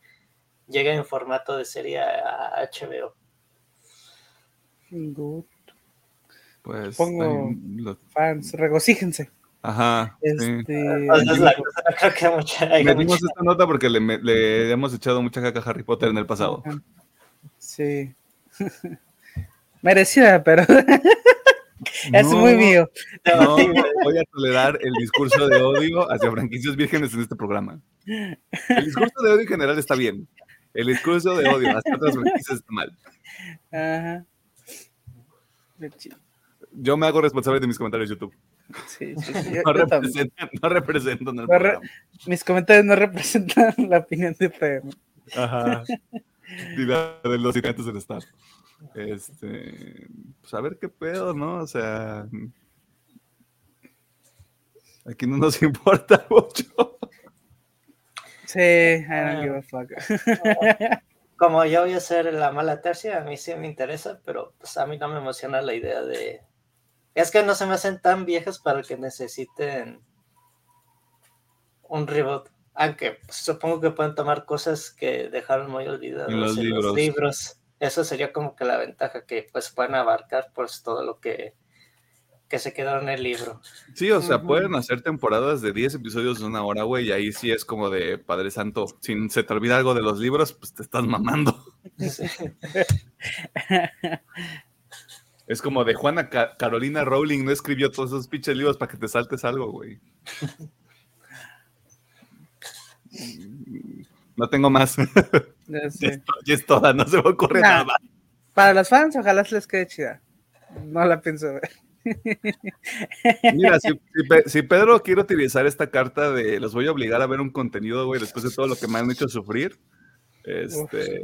llegue en formato de serie a HBO. Good. Pues. Pongo- ahí lo- Fans, regocíjense. Ajá. sí. Este, Entonces, la cosa, no creo que mucha, haya Metimos mucha- esta nota porque le, hemos echado mucha caca a Harry Potter en el pasado. Sí. Merecida, pero es No, muy mío. No voy a tolerar el discurso de odio hacia franquicias vírgenes en este programa. El discurso de odio en general está bien. El discurso de odio hacia otras franquicias está mal. Ajá. Yo me hago responsable de mis comentarios de YouTube. Sí, sí, sí, No representan, no representan el No re-. Mis comentarios no representan la opinión de PM. Ajá. Y la de los gigantes del Estado. Este, pues a ver qué pedo, ¿no? O sea, aquí no nos importa mucho. Sí, I don't give a fuck. como yo voy a ser la mala tercia, a mí sí me interesa, pero pues a mí no me emociona la idea de... Es que no se me hacen tan viejas para que necesiten un reboot. Aunque pues, supongo que pueden tomar cosas que dejaron muy olvidadas En los en libros. los libros. Eso sería como que la ventaja, que pues pueden abarcar pues todo lo que, que se quedó en el libro. Sí, o sea, pueden hacer temporadas de 10 episodios de una hora, güey, y ahí sí es como de Padre Santo. Si se te olvida algo de los libros, pues te estás mamando. Sí. Es como de Juana Ca- Carolina Rowling no escribió todos esos pinches libros para que te saltes algo, güey. No tengo más. Ya Ya sé. es, to- ya es toda, no se me ocurre Nah. nada. Para los fans, ojalá se les quede chida. No la pienso ver. Mira, si, si Pe- si Pedro quiere utilizar esta carta de los voy a obligar a ver un contenido, güey, después de todo lo que me han hecho sufrir, este,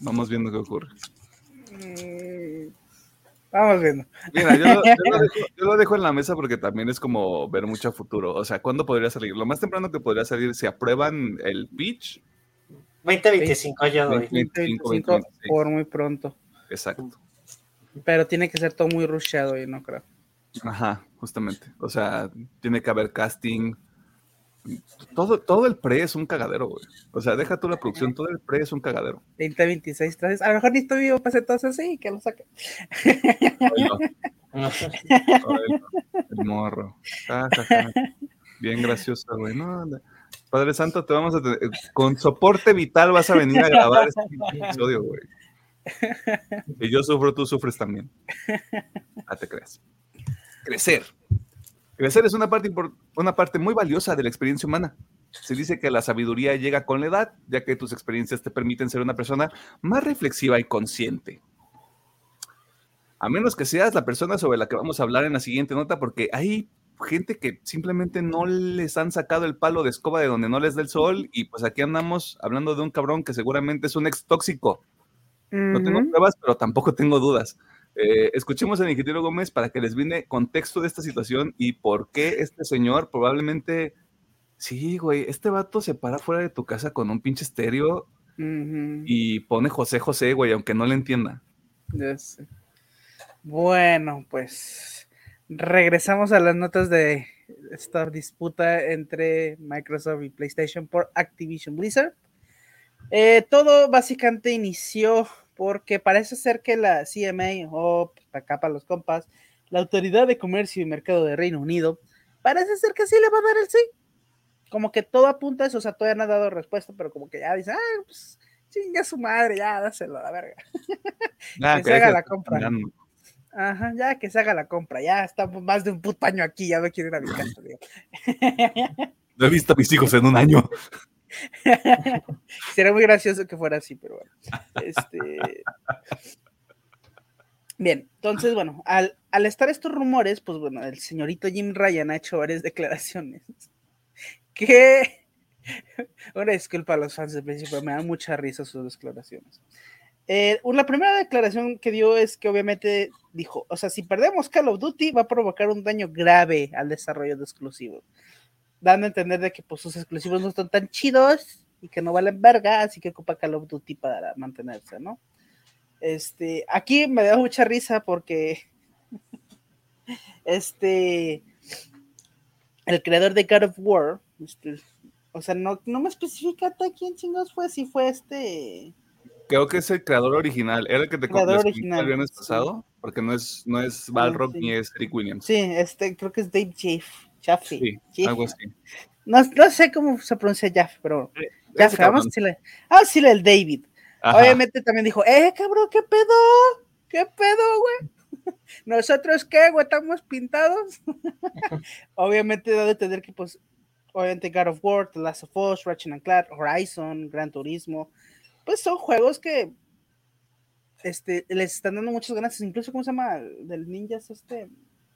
vamos viendo qué ocurre. Mm, Vamos viendo. Mira, yo, lo- yo lo dejo, yo lo dejo en la mesa porque también es como ver mucho a futuro. O sea, ¿cuándo podría salir? Lo más temprano que podría salir, si aprueban el pitch, 2025 yo doy. 25, 25 26. por muy pronto. exacto. Pero tiene que ser todo muy rusheado y no creo. Ajá, justamente. O sea, tiene que haber casting. Todo, todo el pre es un cagadero, güey. O sea, deja tú la producción, todo el pre es un cagadero. 20, 26, 30. A lo mejor ni estoy vivo para hacer todo eso, sí, que lo saque. Oilo, el morro. Ja, ja, ja. Bien gracioso, güey. No, no. Padre Santo, te vamos a tener. Con soporte vital vas a venir a grabar este episodio, güey. Y yo sufro, tú sufres también. Ah, te creas. Crecer. Crecer es una parte, una parte muy valiosa de la experiencia humana. Se dice que la sabiduría llega con la edad, ya que tus experiencias te permiten ser una persona más reflexiva y consciente. A menos que seas la persona sobre la que vamos a hablar en la siguiente nota, porque hay gente que simplemente no les han sacado el palo de escoba de donde no les da el sol, y pues aquí andamos hablando de un cabrón que seguramente es un ex tóxico. No tengo pruebas, pero tampoco tengo dudas. Eh, escuchemos al ingeniero Gómez para que les brinde contexto de esta situación y por qué este señor probablemente. Sí, güey, este vato se para fuera de tu casa con un pinche estéreo y pone José José, güey, aunque no le entienda. Ya sé. Bueno, pues regresamos a las notas de esta disputa entre Microsoft y PlayStation por Activision Blizzard. Eh, todo básicamente inició porque parece ser que la CMA, o pues, acá para los compas, la Autoridad de Comercio y Mercado de Reino Unido, parece ser que sí le va a dar el sí. Como que todo apunta a eso, o sea, todavía no ha dado respuesta, pero como que ya dice, ah, pues chinga su madre, ya dáselo a la verga. Ah, Que se haga la compra. Ajá, ya que se haga la compra, ya estamos más de un puto año aquí, ya me quiero ir a mi casa, digo. No he visto a mis hijos en un año. Sería muy gracioso que fuera así, pero bueno. Este... Bien, entonces, bueno, al, al, estar estos rumores, pues bueno, el señorito Jim Ryan ha hecho varias declaraciones que, una disculpa a los fans de principio, me da mucha risa sus declaraciones. Eh, la primera declaración que dio es que obviamente dijo, o sea, si perdemos Call of Duty va a provocar un daño grave al desarrollo de exclusivos, dando a entender de que pues sus exclusivos no están tan chidos y que no valen verga, así que ocupa Call of Duty para mantenerse, ¿no? Este, aquí me da mucha risa porque este, el creador de God of War, este, o sea, no, no me especifica quién chingados fue, si fue este. Creo que es el creador original. ¿Era el que te conté el viernes pasado? Porque no es, no es Balrog ni es Rick Williams. Sí, este, creo que es Dave Jaffe. Sí, algo así. No, no, sé cómo se pronuncia Jaffe, pero eh, Jaffe, vamos a decirle. Ah, sí, el David. Obviamente también dijo, eh, cabrón, ¿qué pedo? ¿Qué pedo, güey? ¿Nosotros qué, güey? ¿Estamos pintados? Obviamente debe tener que, pues, obviamente God of War, The Last of Us, Ratchet and Clank, Horizon, Gran Turismo, pues son juegos que este, les están dando muchas ganas, incluso, ¿cómo se llama? Del ninjas, este...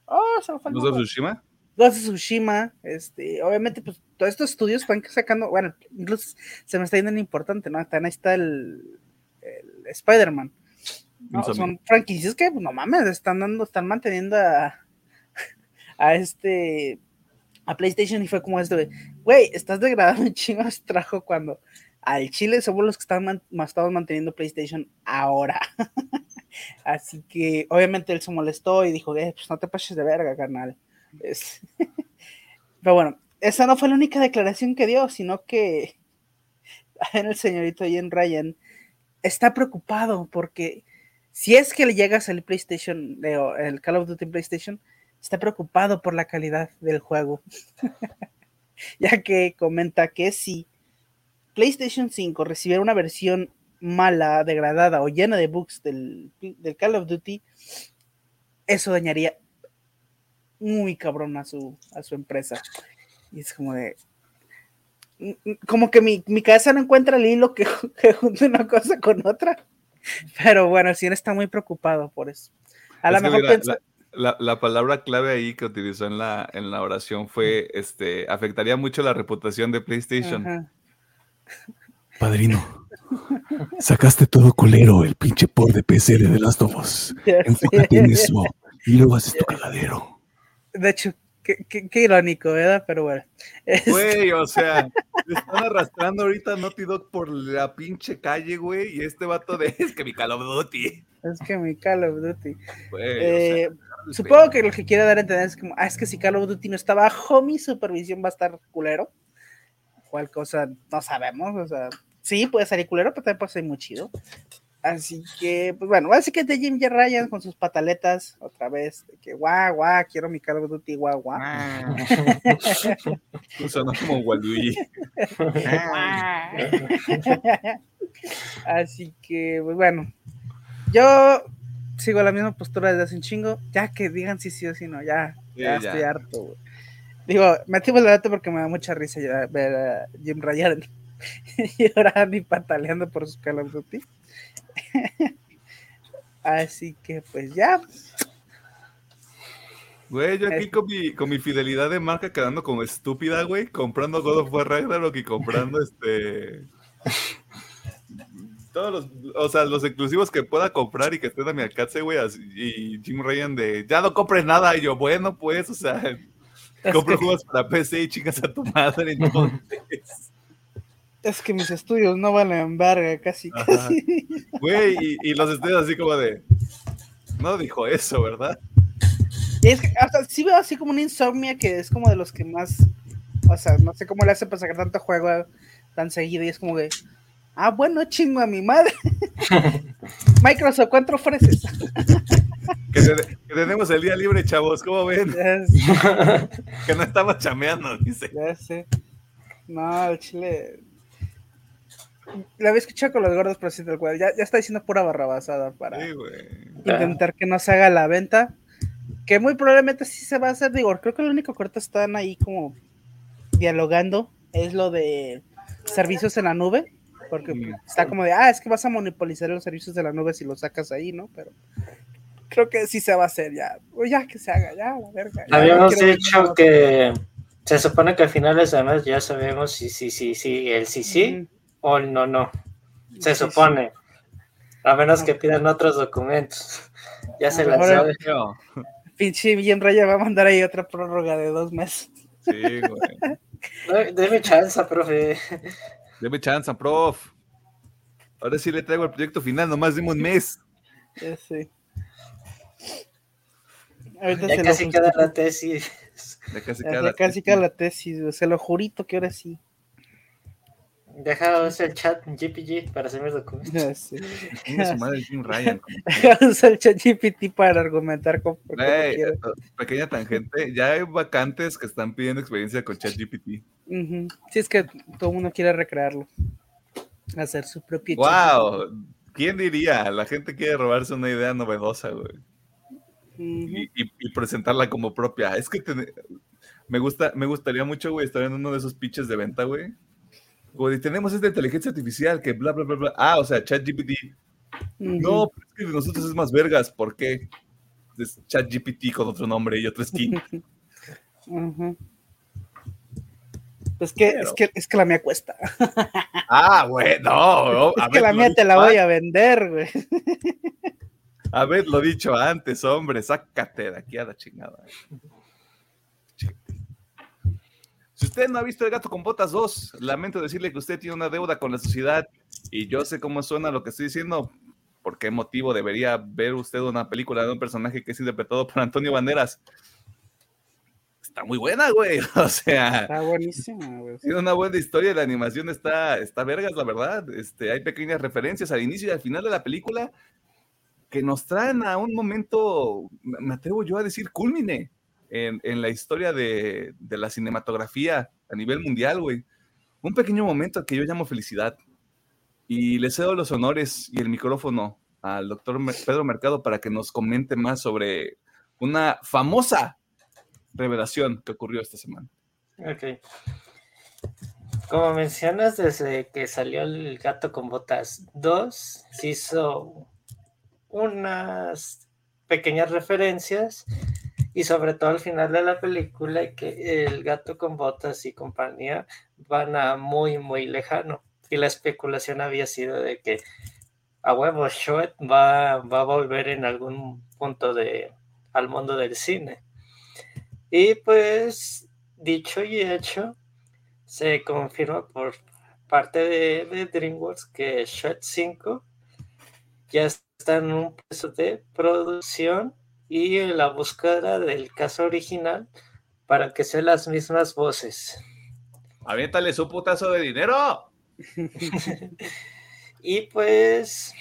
Oh, se me ¿Los de Tsushima? Ghost of Tsushima, este, obviamente, pues todos estos estudios están sacando, bueno, incluso se me está yendo en importante, ¿no? También ahí está el, el Spider-Man. Son franquicias que, no mames, están dando, están manteniendo a, a este, a PlayStation y fue como esto de, güey, estás degradando un chingo de trabajo cuando al Chile somos los que están manteniendo PlayStation ahora. Así que obviamente él se molestó y dijo, eh, pues no te pases de verga, carnal. Pero bueno, esa no fue la única declaración que dio, sino que el señorito Ian Ryan está preocupado porque si es que le llega a salir PlayStation, el Call of Duty PlayStation, está preocupado por la calidad del juego. ya que comenta que si PlayStation 5 recibiera una versión mala, degradada o llena de bugs del, del Call of Duty, eso dañaría muy cabrón a su, a su empresa. Y es como de. Como que mi, cabeza no encuentra el hilo que, que junte una cosa con otra. Pero bueno, sí está muy preocupado por eso. A lo mejor la, palabra clave ahí que utilizó en la, en la oración fue, este, afectaría mucho la reputación de PlayStation. Padrino, sacaste todo colero el pinche por de PC de of Us. Enfócate en eso y luego haces tu caladero. De hecho, qué, qué, irónico, ¿verdad? Pero bueno. Güey, o sea, están arrastrando ahorita Naughty Dog por la pinche calle, güey, y este vato de es que mi Call of Duty. Es que mi Call of Duty. Eh, supongo que lo que quiere dar a entender es como, ah, es que si Call of Duty no está bajo mi supervisión va a estar culero. Cuál cosa no sabemos, o sea, sí puede salir culero, pero también puede ser muy chido. Así que, pues bueno, así que de Jim J. Ryan con sus pataletas otra vez, de que guau, guau, quiero mi Call of Duty, guau, guau. no como Waluigi. así que, pues bueno, yo sigo la misma postura desde hace un chingo, ya que digan si sí o si no, ya, ya, estoy harto, Digo, me activo el dato porque me da mucha risa ver a Jim Ryan llorando y pataleando por su Call of Duty. Así que pues ya. Güey, yo aquí con mi, con mi fidelidad de marca quedando como estúpida, güey, comprando God of War Ragnarok y comprando este. Todos los, o sea, los exclusivos que pueda comprar y que estén a mi alcance, güey, y Jim Ryan de, ya no compres nada, y yo, bueno, pues, o sea, compro juegos para PC y chicas a tu madre, entonces es que mis estudios no valen verga, casi, casi. Güey, y, los estudios así como de. No dijo eso, ¿verdad? es que hasta sí veo así como una insomnia que es como de los que más. O sea, no sé cómo le hace para sacar tanto juego tan seguido y es como de. Ah, bueno, chingo a mi madre. Microsoft, ¿cuánto ofreces? que, tenemos el día libre, chavos, ¿cómo ven? que no estamos chameando, dice. Ya sé. No, el chile la había escuchado con los gordos, pero sí, cual. Ya, ya está diciendo pura barrabasada para intentar que no se haga la venta. Que muy probablemente sí se va a hacer. Digo, creo que el único corte están ahí como dialogando es lo de servicios en la nube, porque Mm. está como de, ah, es que vas a monopolizar los servicios de la nube si los sacas ahí, ¿no? Pero creo que sí se va a hacer ya, o ya que se haga, ya, la verga. ya, Habíamos no dicho que se supone que a finales de mes ya sabemos si sí, sí, sí, el sí, sí o el no, no. Se Sí, supone. A menos que pidan otros documentos. Ya se las sabe. Yo, Pinche bien Raya va a mandar ahí otra prórroga de dos meses. Sí, güey. Deme chance, profe. Deme chance, prof. Ahora sí le traigo el proyecto final, nomás dime un mes. Sé. Ahorita Ya se casi queda la tesis. Ya casi Ya, queda ya la- casi queda la tesis, güey, se lo jurito que ahora sí. Deja usar el chat GPG para hacer mis documentos. Sé. Chinga su madre Jim Ryan. Usa el chat GPT para argumentar con por qué no Ey, quiere. eh, pequeña tangente, ya hay vacantes que están pidiendo experiencia con ChatGPT. Ujú. Sí, es que todo el mundo quiere recrearlo. Hacer su propio ¡Wow! ¿Quién diría? La gente quiere robarse una idea novedosa, güey. Y, y- y presentarla como propia. Es que te- me, gusta, me gustaría mucho, güey, estar en uno de esos pitches de venta, güey. Güey, tenemos esta inteligencia artificial que bla, bla, bla, bla. Ah, o sea, ChatGPT. Ujú. No, pero es que de nosotros es más vergas. ¿Por qué? Es ChatGPT con otro nombre y otro skin. Ujú. Es que, Pero- es que, es que la mía cuesta. Ah, güey, no. Es que la mía te la voy a vender, güey. Haberlo dicho antes, hombre, sácate de aquí a la chingada. Si usted no ha visto El Gato con Botas 2, lamento decirle que usted tiene una deuda con la sociedad y yo sé cómo suena lo que estoy diciendo. ¿Por qué motivo debería ver usted una película de un personaje que es interpretado por Antonio Banderas? Está muy buena, güey. O sea, Está buenísima, güey. tiene una buena historia, la animación está, está vergas, la verdad. Este, hay pequeñas referencias al inicio y al final de la película que nos traen a un momento, me atrevo yo a decir, culmine en, en la historia de, de la cinematografía a nivel mundial, güey. Un pequeño momento que yo llamo felicidad. Y le cedo los honores y el micrófono al doctor Pedro Mercado para que nos comente más sobre una famosa revelación que ocurrió esta semana. Ok. Como mencionas, desde que salió el gato con botas 2, se hizo unas pequeñas referencias y sobre todo al final de la película que el gato con botas y compañía van a muy, muy lejano. Y la especulación había sido de que a huevo Shrek va, va a volver en algún punto de, al mundo del cine. Y pues, dicho y hecho, se confirma por parte de, de DreamWorks que Shrek 5 ya está en un proceso de producción y en la búsqueda del caso original para que sean las mismas voces. Aviéntale su putazo de dinero. y pues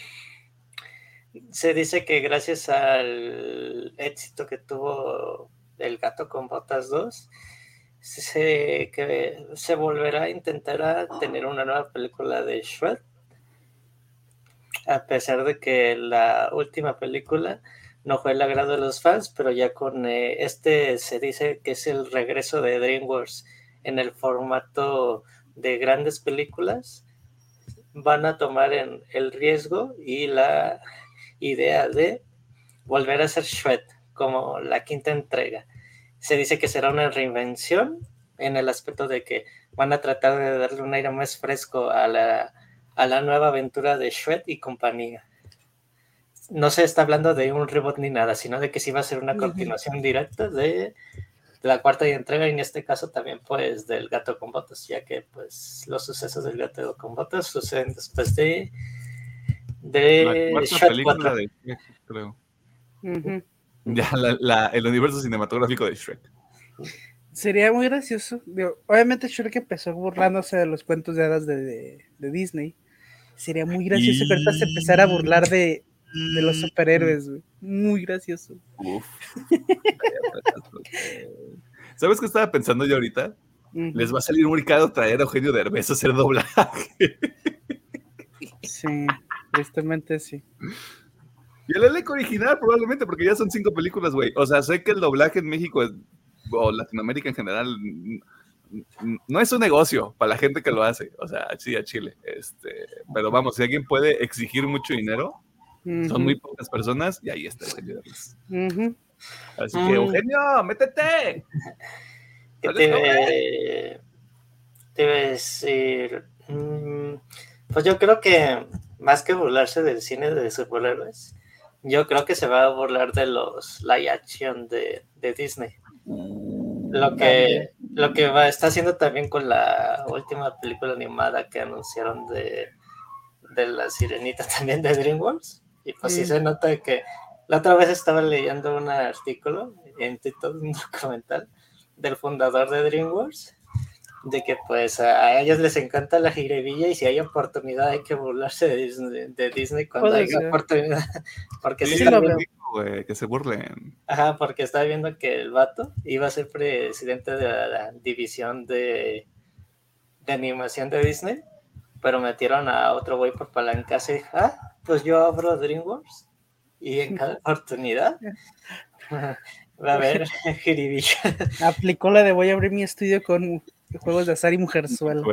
se dice que gracias al éxito que tuvo El gato con botas 2, se, que se volverá a intentar a tener una nueva película de Shrek. A pesar de que la última película no fue el agrado de los fans, pero ya con eh, este se dice que es el regreso de DreamWorks en el formato de grandes películas van a tomar en el riesgo y la idea de volver a hacer Shrek como la quinta entrega. Se dice que será una reinvención en el aspecto de que van a tratar de darle un aire más fresco a la, a la nueva aventura de Shrek y compañía. No se está hablando de un reboot ni nada, sino de que sí va a ser una continuación directa de la cuarta entrega y en este caso también pues del gato con botas, ya que pues los sucesos del gato con botas suceden después de de La cuarta Shrek película 4. de Shrek, creo. Ya, la- la- el universo cinematográfico de Shrek. Sería muy gracioso. Digo, obviamente Shrek empezó burlándose de los cuentos de hadas de, de- de Disney. Sería muy gracioso que ahorita se empezara a burlar de, de los superhéroes, güey. Muy gracioso. Uf. ¿Sabes qué estaba pensando yo ahorita? Les va a salir muy caro traer a Eugenio Derbez a hacer doblaje. Sí, tristemente sí. Y el elenco original probablemente, porque ya son cinco películas, güey. O sea, sé que el doblaje en México es- o Latinoamérica en general no es un negocio para la gente que lo hace, o sea, sí, a Chile. Este, pero vamos, si alguien puede exigir mucho dinero, son muy pocas personas y ahí está Eugenio Derbez. Así que, Eugenio, métete. ¿Qué te, a decir? Mm, pues yo creo que más que burlarse del cine de superhéroes, yo creo que se va a burlar de los live action de, de Disney. Lo que, lo que va, está haciendo también con la última película animada que anunciaron de, de la sirenita también de DreamWorks. Y pues sí, se nota que la otra vez estaba leyendo un artículo en todo un documental del fundador de DreamWorks de que pues a, ellos les encanta la jiribilla y si hay oportunidad hay que burlarse de Disney, de Disney cuando hay oportunidad. Porque sí, lo veo. que se burlen. Ajá, porque estaba viendo que el vato iba a ser presidente de la, división de, de, animación de Disney, pero metieron a otro güey por palanca y dijo, ah, pues yo abro DreamWorks y en cada oportunidad va a haber jiribilla. Aplicó la de voy a abrir mi estudio con juegos de azar y mujerzuelo.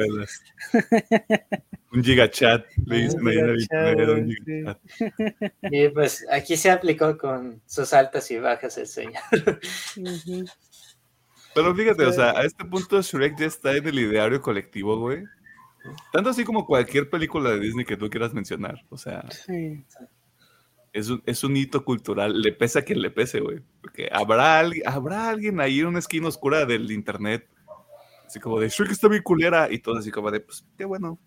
un gigachat, le dicen Y pues aquí se aplicó con sus altas y bajas el señor. Pero fíjate, o sea, a este punto Shrek ya está en el ideario colectivo, güey. Tanto así como cualquier película de Disney que tú quieras mencionar. O sea, es, un, es un hito cultural. Le pesa a quien le pese, güey. Porque habrá, habrá alguien ahí en una esquina oscura del internet Así como de Shrek está bien culera y todo así como de, pues, qué bueno.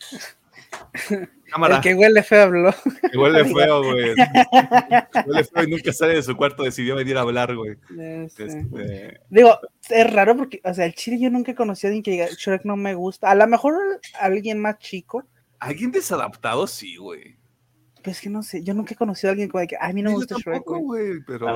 Cámara. El que huele feo habló. Que huele feo, güey. huele feo y nunca sale de su cuarto, decidió venir a hablar, güey. Este... Digo, es raro porque, o sea, el chile yo nunca conocí a alguien que diga Shrek no me gusta. A lo mejor alguien más chico. Alguien desadaptado, sí, güey. Pues que no sé, yo nunca he conocido a alguien que a mí no me gusta Shrek. Güey, pero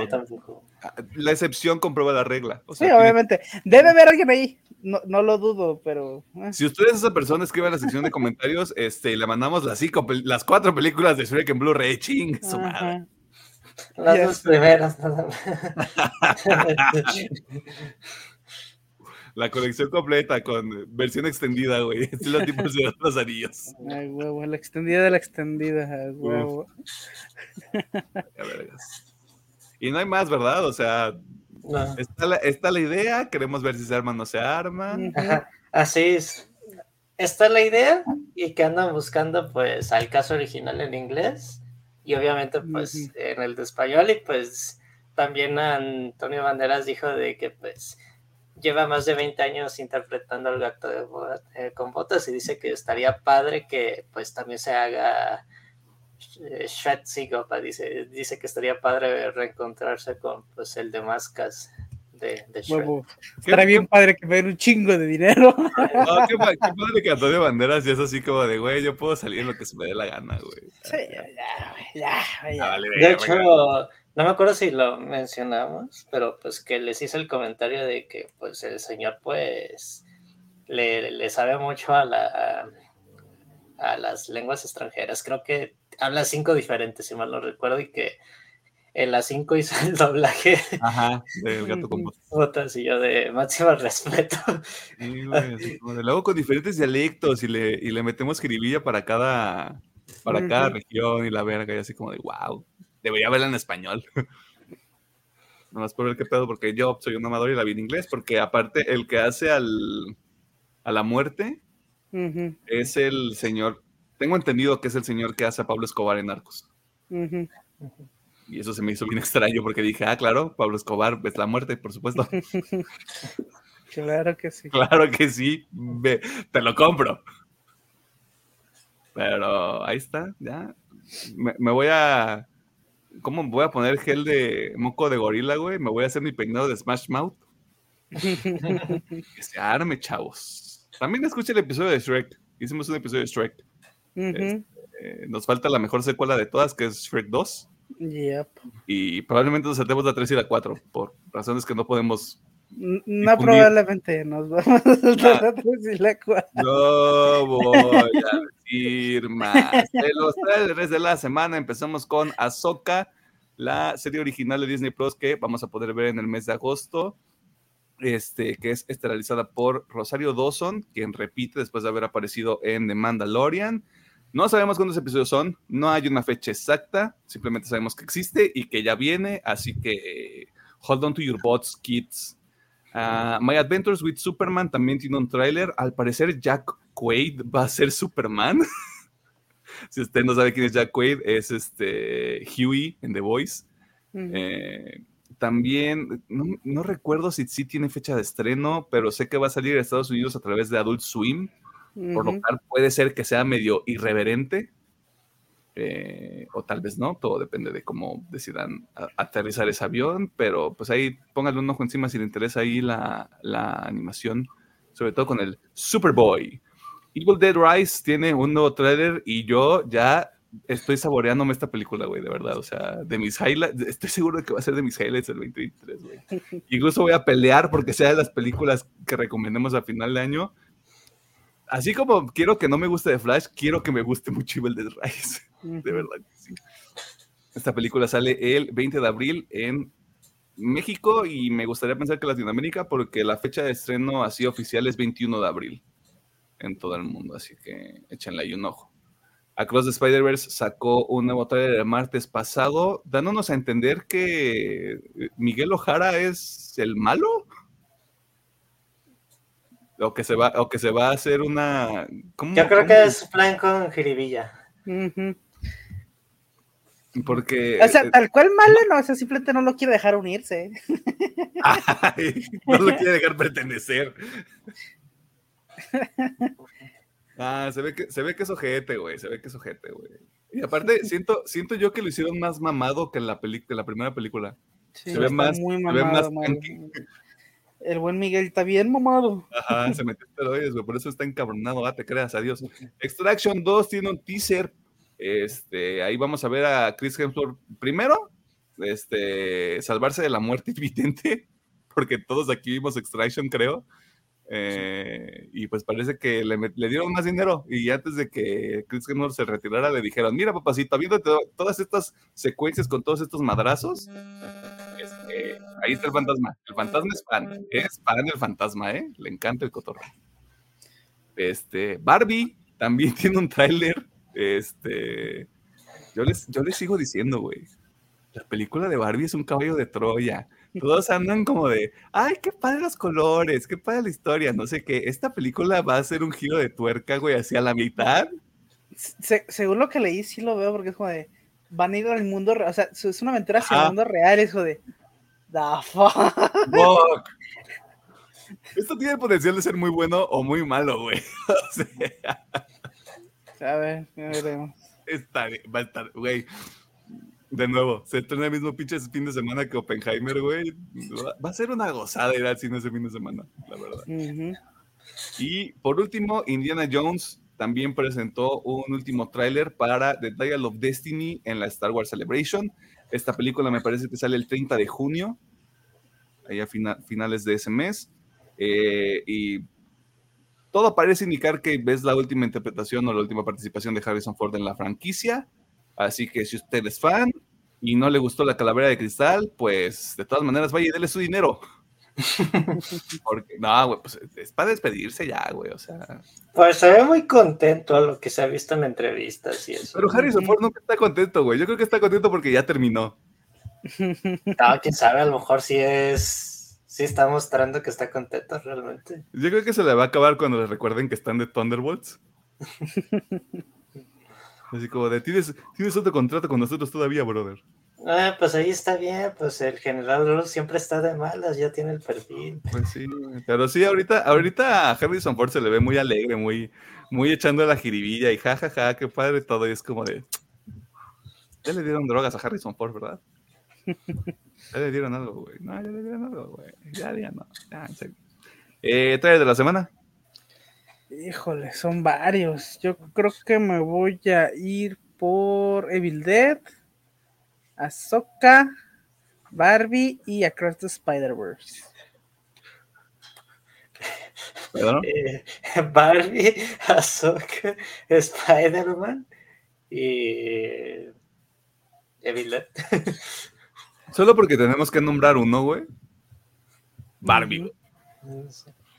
La excepción comprueba la regla. sí, obviamente. Debe haber alguien ahí. No, no lo dudo, pero. Eh. Si usted es esa persona, escribe en la sección de comentarios, este, le mandamos las, cinco, las cuatro películas de Shrek en Blu-ray. Ching, su madre. Las dos primeras, La colección completa con versión extendida, güey. Estilo tipo de los anillos. Ay, huevo, la extendida de la extendida, huevo. Y no hay más, ¿verdad? O sea, está, la, está, la, idea, queremos ver si se arma o no se arma. Así es. Está la idea y que andan buscando pues al caso original en inglés y obviamente pues en el de español y pues también Antonio Banderas dijo de que pues lleva más de 20 años interpretando al gato de eh, con botas y dice que estaría padre que pues también se haga eh, Shred dice, dice que estaría padre reencontrarse con pues el de Mascas de, de Estaría bien padre que me den un chingo de dinero. No, qué, padre que Antonio Banderas y es así como de, güey, yo puedo salir en lo que se me dé la gana, güey. Sí, ya, ya, ya. de hecho, no me acuerdo si lo mencionamos, pero pues que les hice el comentario de que pues el señor pues le, sabe mucho a, la, a, las lenguas extranjeras. Creo que habla cinco diferentes, si mal no recuerdo, y que en las cinco hizo el doblaje. Ajá, del gato con botas. y yo de máximo respeto. luego con diferentes dialectos y le, y le metemos jiribilla para cada, para cada región y la verga, y así como de wow debería verla en español. No más por ver qué pedo, porque yo soy un amador y la vi en inglés, porque aparte el que hace al, a la muerte es el señor, tengo entendido que es el señor que hace a Pablo Escobar en Arcos. Y eso se me hizo bien extraño porque dije, ah, claro, Pablo Escobar es la muerte, por supuesto. claro que sí. Claro que sí, te lo compro. Pero ahí está, ya. me voy a ¿Cómo voy a poner gel de moco de gorila, güey? Me voy a hacer mi peinado de Smash Mouth. que se arme, chavos. También escuché el episodio de Shrek. Hicimos un episodio de Shrek. Este, nos falta la mejor secuela de todas, que es Shrek 2. Yep. Y probablemente nos saltemos la 3 y la 4, por razones que no podemos. No, probablemente nos vamos a saltar la 3 y la 4. No voy a decir más. De los trailers de la semana empezamos con Ahsoka, la serie original de Disney Plus que vamos a poder ver en el mes de agosto. Este, que es estelarizada por Rosario Dawson, quien repite después de haber aparecido en The Mandalorian. No sabemos cuántos episodios son, no hay una fecha exacta, simplemente sabemos que existe y que ya viene, así que hold on to your bots, kids. Ah, My Adventures with Superman también tiene un tráiler. Al parecer Jack Quaid va a ser Superman. si usted no sabe quién es Jack Quaid, es este Huey en The Voice. Eh, también, no, recuerdo si sí tiene fecha de estreno, pero sé que va a salir a Estados Unidos a través de Adult Swim, por lo cual puede ser que sea medio irreverente, eh, o tal vez no, todo depende de cómo decidan aterrizar ese avión, pero pues ahí pónganle un ojo encima si le interesa ahí la, la animación, sobre todo con el Superboy. Evil Dead Rise tiene un nuevo trailer y yo ya estoy saboreándome esta película, güey, de verdad. O sea, de mis highlights, estoy seguro de que va a ser de mis highlights el 2023, güey. Incluso voy a pelear porque sea de las películas que recomendemos a final de año. Así como quiero que no me guste de Flash, quiero que me guste mucho Evil Dead Rise. De verdad, sí. Esta película sale el 20 de abril en México y me gustaría pensar que Latinoamérica porque la fecha de estreno así oficial es 21 de abril en todo el mundo, así que échenle ahí un ojo. Across the Spider-Verse sacó un nuevo trailer el martes pasado, dándonos a entender que Miguel Ojara es el malo. O que se va, o que se va a hacer una. Yo creo que es plan con jiribilla. Porque. O sea, eh, tal cual malo, no, o sea, simplemente no lo quiere dejar unirse. no lo quiere dejar pertenecer. Ah, se ve que, se ve que es ojete, güey. Se ve que es ojete, güey. Y aparte, siento, siento yo que lo hicieron más mamado que en la, la primera película. se ve más, muy mamado, El buen Miguel está bien mamado. Ajá, se metió esteroides, güey. Por eso está encabronado. Ah, te creas, adiós. Extraction 2 tiene un teaser. Este, ahí vamos a ver a Chris Hemsworth primero, este, salvarse de la muerte evidente, porque todos aquí vimos Extraction, creo. Eh, y pues parece que le, dieron más dinero y antes de que Chris Hemsworth se retirara le dijeron, mira papacito, viendo todas estas secuencias con todos estos madrazos, este, ahí está el fantasma. El fantasma es fan, es fan el fantasma, ¿eh? Le encanta el cotorro. Este, Barbie también tiene un tráiler, este, yo les, yo les sigo diciendo, güey, la película de Barbie es un caballo de Troya. Todos andan como de, ay, qué padre los colores, qué padre la historia, no sé qué. Esta película va a ser un giro de tuerca, güey, hacia la mitad. según lo que leí, sí lo veo, porque es como de, van a ir al mundo, o sea, es una aventura hacia el mundo real, es como de, the fuck. Esto tiene el potencial de ser muy bueno o muy malo, güey. o sea. A ver, ya veremos. Está, va a estar, güey. De nuevo, se estrena el mismo pinche fin de semana que Oppenheimer, güey. Va a ser una gozada ir al cine ese fin de semana, la verdad. Y por último, Indiana Jones también presentó un último tráiler para The Dial of Destiny en la Star Wars Celebration. Esta película me parece que sale el 30 de junio, ahí a finales de ese mes. Eh, y todo parece indicar que ves la última interpretación o la última participación de Harrison Ford en la franquicia. Así que si usted es fan y no le gustó la calavera de cristal, pues de todas maneras vaya y dele su dinero. Porque, no, güey, pues es para despedirse ya, güey, o sea. Pues se ve muy contento a lo que se ha visto en entrevistas y eso. Pero Harrison Ford nunca está contento, güey. Yo creo que está contento porque ya terminó. No, quién sabe, a lo mejor sí es. Sí está mostrando que está contento realmente. Yo creo que se le va a acabar cuando le recuerden que están de Thunderbolts. Así como de, ¿tienes, tienes otro contrato con nosotros todavía, brother. Ah, pues ahí está bien, pues el general siempre está de malas, ya tiene el perfil. Pues sí, pero sí, ahorita, ahorita a Harrison Ford se le ve muy alegre, muy, muy echando la jiribilla y jajaja, ja, ja, qué padre todo, y es como de, ya le dieron drogas a Harrison Ford, ¿verdad? Ya le dieron algo, güey. No, ya le dieron algo, güey. Ya, ya no. Ya, en serio. Eh, de la semana? Híjole, son varios. Yo creo que me voy a ir por Evil Dead, Ahsoka, Barbie y Across the Spider-Verse. Eh, Barbie, Ahsoka, Spider-Man y Evil Dead. Solo porque tenemos que nombrar uno, güey. Barbie, No,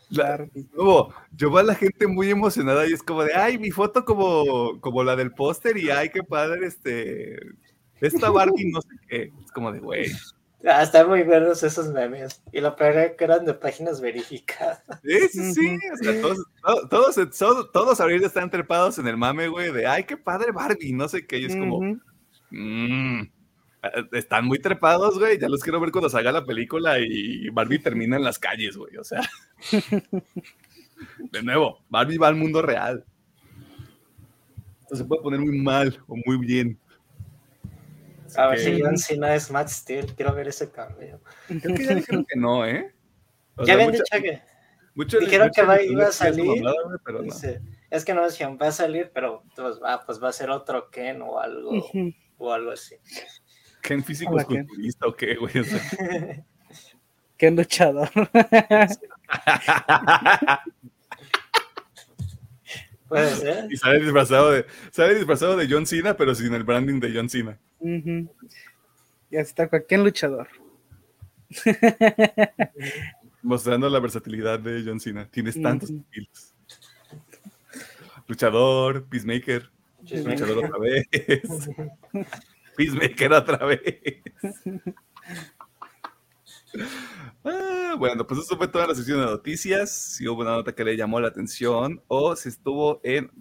yo veo a la gente muy emocionada y es como de, ay, mi foto como, como la del póster y ay, qué padre, este, esta Barbie, no sé qué. Es como de, güey. Ah, están muy verdes esos memes. Y lo peor que eran de páginas verificadas. Sí, sí, sí. O sea, todos, todos, todos, todos, ahorita están trepados en el mame, güey, de, ay, qué padre Barbie, no sé qué. Y es como, mmm, están muy trepados, güey. Ya los quiero ver cuando salga la película y Barbie termina en las calles, güey. O sea, de nuevo, Barbie va al mundo real. Esto se puede poner muy mal o muy bien. a ver si John Cena es Matt Steel. Quiero ver ese cambio. Creo que ya dijeron que no, ¿eh? ya habían dicho que. dijeron que va, iba a salir. es que no decían, va a salir, pero pues, va, pues va a ser otro Ken o algo, o algo así. ¿Ken físico culturista o qué, güey? Ken luchador. Puede ser. Y sale disfrazado de, sale disfrazado de John Cena, pero sin el branding de John Cena. Ya está cualquier luchador. Mostrando la versatilidad de John Cena. Tienes tantos skills. Luchador, Peacemaker. Luchador otra vez. Peacemaker otra vez. Ah, bueno, pues eso fue toda la sesión de noticias. Si hubo una nota que le llamó la atención o si estuvo en,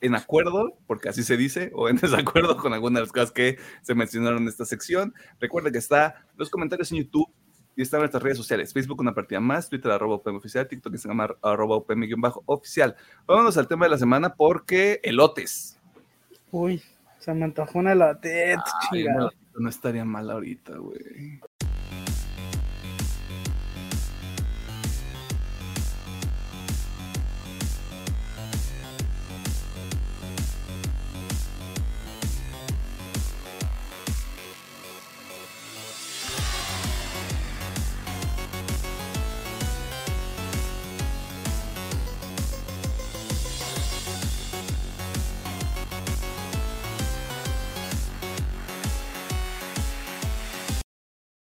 en acuerdo, porque así se dice, o en desacuerdo con algunas de las cosas que se mencionaron en esta sección. Recuerda que está los comentarios en YouTube y están nuestras redes sociales. Facebook una partida más, Twitter arroba UPM oficial, TikTok Instagram arroba UPM-oficial. Vámonos al tema de la semana porque elotes. Uy. Se me antojó una lateta, no estaría mal ahorita, güey.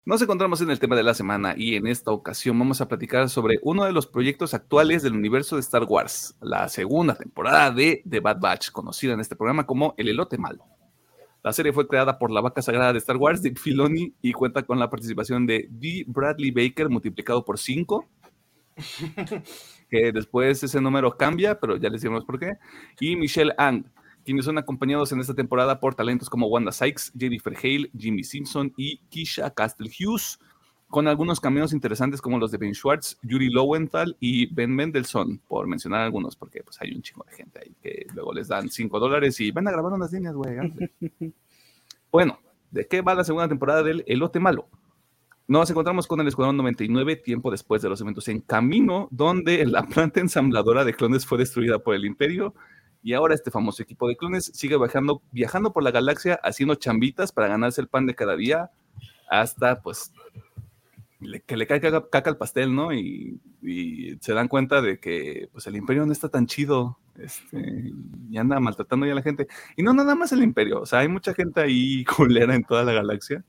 Nos encontramos en el tema de la semana y en esta ocasión vamos a platicar sobre uno de los proyectos actuales del universo de Star Wars, la segunda temporada de The Bad Batch, conocida en este programa como El Elote Malo. La serie fue creada por la vaca sagrada de Star Wars, Dick Filoni, y cuenta con la participación de D. Bradley Baker multiplicado por 5, que después ese número cambia, pero ya les diremos por qué, y Michelle Ang, quienes son acompañados en esta temporada por talentos como Wanda Sykes, Jennifer Hale, Jimmy Simpson y Kisha Castle Hughes, con algunos cameos interesantes como los de Ben Schwartz, Yuri Lowenthal y Ben Mendelssohn, por mencionar algunos, porque pues hay un chingo de gente ahí que luego les dan 5 dólares y van a grabar unas líneas, güey. bueno, ¿de qué va la segunda temporada del Elote Malo? Nos encontramos con el Escuadrón 99 tiempo después de los eventos en camino, donde la planta ensambladora de clones fue destruida por el Imperio y ahora este famoso equipo de clones sigue viajando, viajando por la galaxia haciendo chambitas para ganarse el pan de cada día hasta pues que le cae caca, al pastel, ¿no? Y, se dan cuenta de que pues el imperio no está tan chido este, y anda maltratando ya a la gente. Y no nada más el imperio, o sea, hay mucha gente ahí culera en toda la galaxia,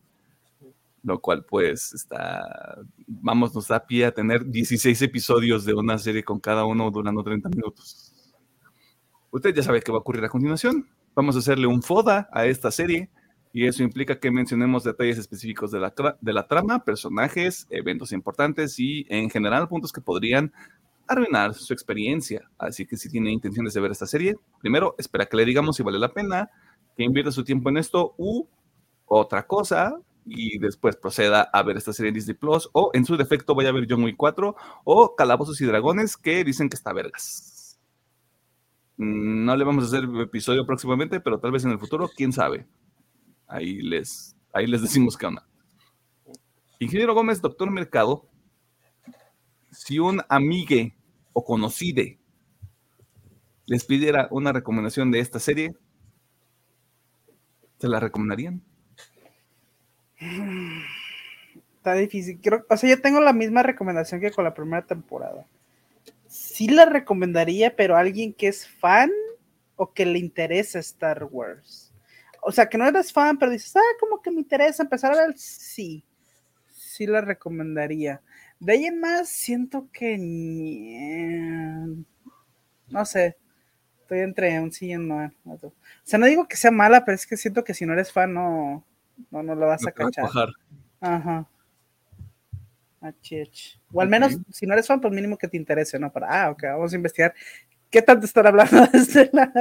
lo cual pues está, vamos, nos da pie a tener 16 episodios de una serie con cada uno durando 30 minutos. Usted ya sabe qué va a ocurrir a continuación. Vamos a hacerle un FODA a esta serie y eso implica que mencionemos detalles específicos de la, de la trama, personajes, eventos importantes y en general puntos que podrían arruinar su experiencia. Así que si tiene intenciones de ver esta serie, primero espera que le digamos si vale la pena, que invierta su tiempo en esto u otra cosa y después proceda a ver esta serie en Disney Plus o en su defecto vaya a ver John Wick 4 o Calabozos y Dragones que dicen que está vergas. No le vamos a hacer episodio próximamente, pero tal vez en el futuro, quién sabe. Ahí les, ahí les decimos qué onda. Ingeniero Gómez, doctor Mercado, si un amigue o conocide les pidiera una recomendación de esta serie, ¿se la recomendarían? Está difícil. o sea, yo tengo la misma recomendación que con la primera temporada sí la recomendaría, pero alguien que es fan o que le interesa Star Wars. O sea, que no eres fan, pero dices, ah, como que me interesa empezar a ver, sí, sí la recomendaría. De ahí en más, siento que. ni- No sé. Estoy entre un sí y un no. O sea, no digo que sea mala, pero es que siento que si no eres fan, no, no, no lo vas No a a cachar. Ajá. Achich. O al menos, si no eres fan, pues mínimo que te interese, ¿no? Para, ah, ok, vamos a investigar qué tanto están hablando de este lado.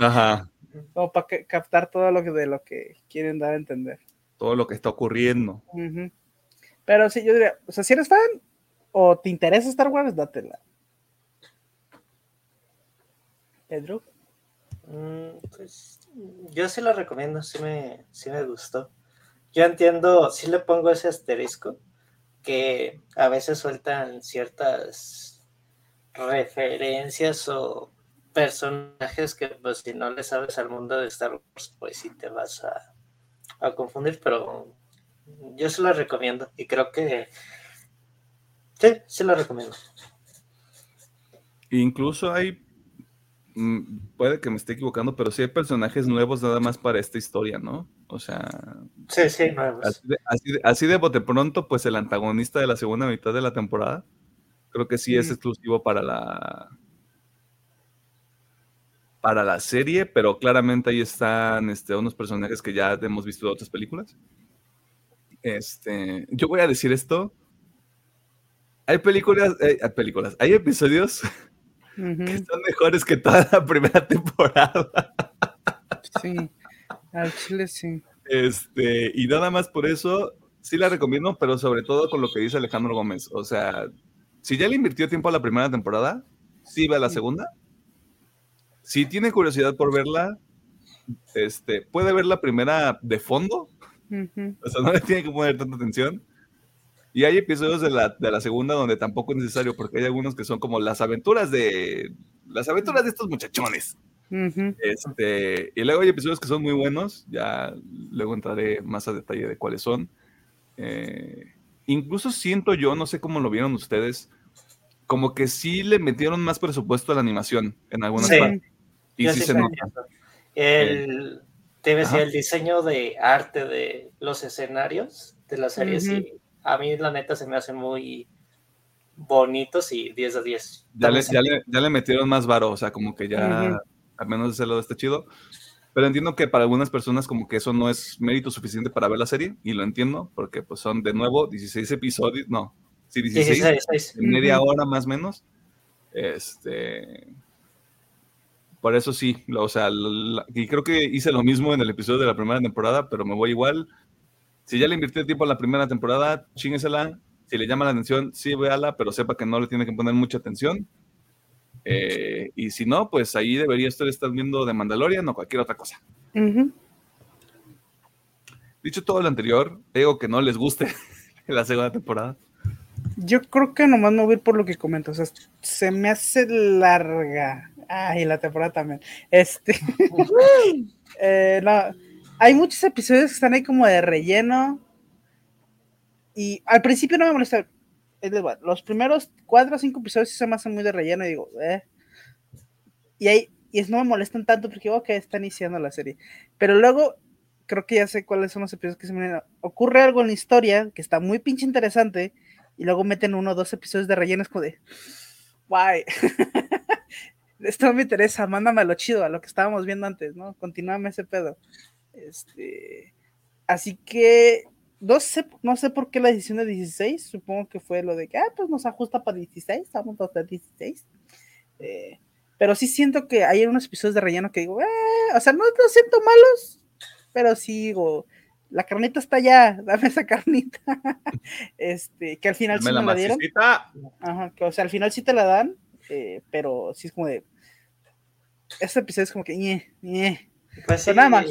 Ajá. Como para que- captar todo lo que, de lo que quieren dar a entender. Todo lo que está ocurriendo. Pero sí, yo diría, o sea, si eres fan o te interesa Star Wars, dátela. Pedro. Mm, pues, yo sí la recomiendo, sí me, sí me gustó. Yo entiendo, sí le pongo ese asterisco, que a veces sueltan ciertas referencias o personajes que pues si no le sabes al mundo de Star Wars, pues sí te vas a, a confundir, pero yo sí la recomiendo y creo que sí, sí la recomiendo. Incluso hay, mm, puede que me esté equivocando, pero sí hay personajes nuevos nada más para esta historia, ¿no? O sea, Sí, sí, nuevos. así de, así de- así de bote pronto, pues el antagonista de la segunda mitad de la temporada, creo que sí es exclusivo para la para la serie, pero claramente ahí están este, unos personajes que ya hemos visto de otras películas. Este, yo voy a decir esto. Hay películas, eh, hay películas, hay episodios que son mejores que toda la primera temporada. Sí, al chile sí. Este, y nada más por eso, sí la recomiendo, pero sobre todo con lo que dice Alejandro Gómez. O sea, si ya le invirtió tiempo a la primera temporada, sí ve a la segunda. Si tiene curiosidad por verla, este, puede ver la primera de fondo, Ujú, o sea, no le tiene que poner tanta atención. Y hay episodios de la, de la segunda donde tampoco es necesario, porque hay algunos que son como las aventuras de las aventuras de estos muchachones. Este, y luego hay episodios que son muy buenos, ya luego entraré más a detalle de cuáles son. Eh, incluso siento yo, no sé cómo lo vieron ustedes, como que sí le metieron más presupuesto a la animación en algunas Sí. partes. Y Yo sí sí se nota. El, te decía, el diseño de arte de los escenarios de la serie, sí, a mí la neta se me hacen muy bonitos y 10 de 10. Ya le, ya, le, ya le metieron más varo, o sea, como que ya. Al menos de ese lado está chido. Pero entiendo que para algunas personas como que eso no es mérito suficiente para ver la serie, y lo entiendo, porque pues son de nuevo 16 episodios, no, sí, 16, 16, 16. en media hora más o menos. Este. Por eso sí, lo- o sea, la- y creo que hice lo mismo en el episodio de la primera temporada, pero me voy igual. Si ya le invirtió tiempo a la primera temporada, chinguesela. Si le llama la atención, sí, véala, pero sepa que no le tiene que poner mucha atención. Eh, y si no, pues ahí debería estar, estar viendo de Mandalorian o cualquier otra cosa. Dicho todo lo anterior, digo que no les guste la segunda temporada. Yo creo que nomás me voy a ir por lo que comento. O sea, se me hace larga. Ay, la temporada también. Este. eh, no, hay muchos episodios que están ahí como de relleno. Y al principio no me molesta. Los primeros cuatro o cinco episodios sí se me hacen muy de relleno y digo, eh. Y ahí, y es, no me molestan tanto porque digo que están iniciando la serie. Pero luego creo que ya sé cuáles son los episodios que se me. Ocurre algo en la historia que está muy pinche interesante y luego meten uno o dos episodios de relleno, es como de, guay, esto no me interesa, mándame a lo chido, a lo que estábamos viendo antes, ¿no? Continuame ese pedo. Este, así que, no sé, no sé por qué la decisión de 16, supongo que fue lo de que, ah, pues nos ajusta para 16, estamos hasta 16. Eh, pero sí siento que hay unos episodios de relleno que digo, eh, o sea, no los siento malos, pero sí digo, la carnita está allá, dame esa carnita. este, que al final sí Dame me la la dieron. Ajá, que o sea, al final sí te la dan, eh, pero sí es como de. Este episodio es como que. ñe, ñe. Pues sí, nada más.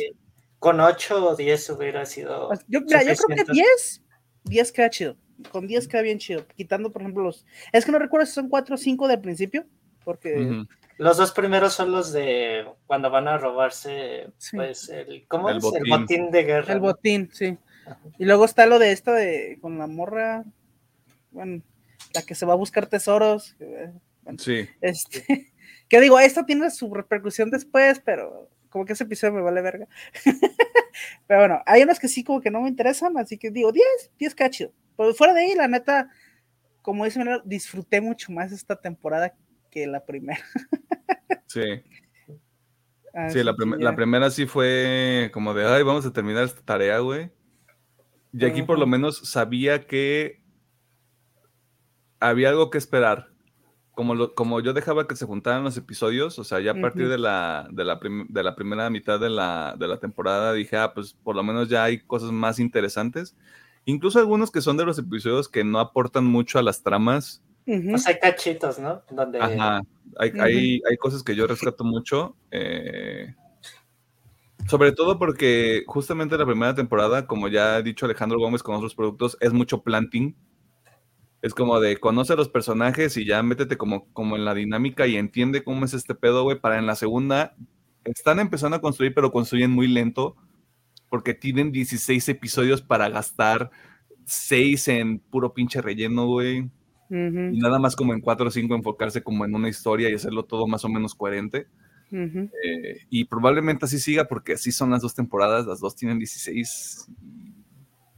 Con 8 o 10 hubiera sido. Pues, Yo, mira, yo creo que suficiente. 10, 10 queda chido. Con 10 queda bien chido. Quitando, por ejemplo, los. Es que no recuerdo si son 4 o 5 del principio, porque. Los dos primeros son los de cuando van a robarse, Sí. pues, el, ¿cómo El es? botín. El botín de guerra. El ¿no? botín, sí. Y luego está lo de esta de. Con la morra. Bueno, la que se va a buscar tesoros. eh, bueno, Sí. Este, que digo, esto tiene su repercusión después, pero como que ese episodio me vale verga. pero bueno, hay unos que sí como que no me interesan, así que digo 10, 10 queda chido. Pero fuera de ahí, la neta, como dice disfruté mucho más esta temporada que la primera. sí. sí, la, la, primera sí fue como de, ay, vamos a terminar esta tarea, güey. Y aquí por lo menos sabía que había algo que esperar. Como, como yo dejaba que se juntaran los episodios, o sea, ya a partir de, la, de, la de la primera mitad de la, de la temporada dije, ah, pues por lo menos ya hay cosas más interesantes. Incluso algunos que son de los episodios que no aportan mucho a las tramas. Pues hay cachitos, ¿no? Donde... Ajá, hay, hay, hay, cosas que yo rescato mucho. Eh, sobre todo porque justamente la primera temporada, como ya ha dicho Alejandro Gómez con otros productos, es mucho planting. Es como de conoce a los personajes y ya métete como, como en la dinámica y entiende cómo es este pedo, güey, para en la segunda están empezando a construir, pero construyen muy lento porque tienen 16 episodios para gastar 6 en puro pinche relleno, güey. Y nada más como en 4 o 5 enfocarse como en una historia y hacerlo todo más o menos coherente. Eh, y probablemente así siga porque así son las dos temporadas, las dos tienen 16,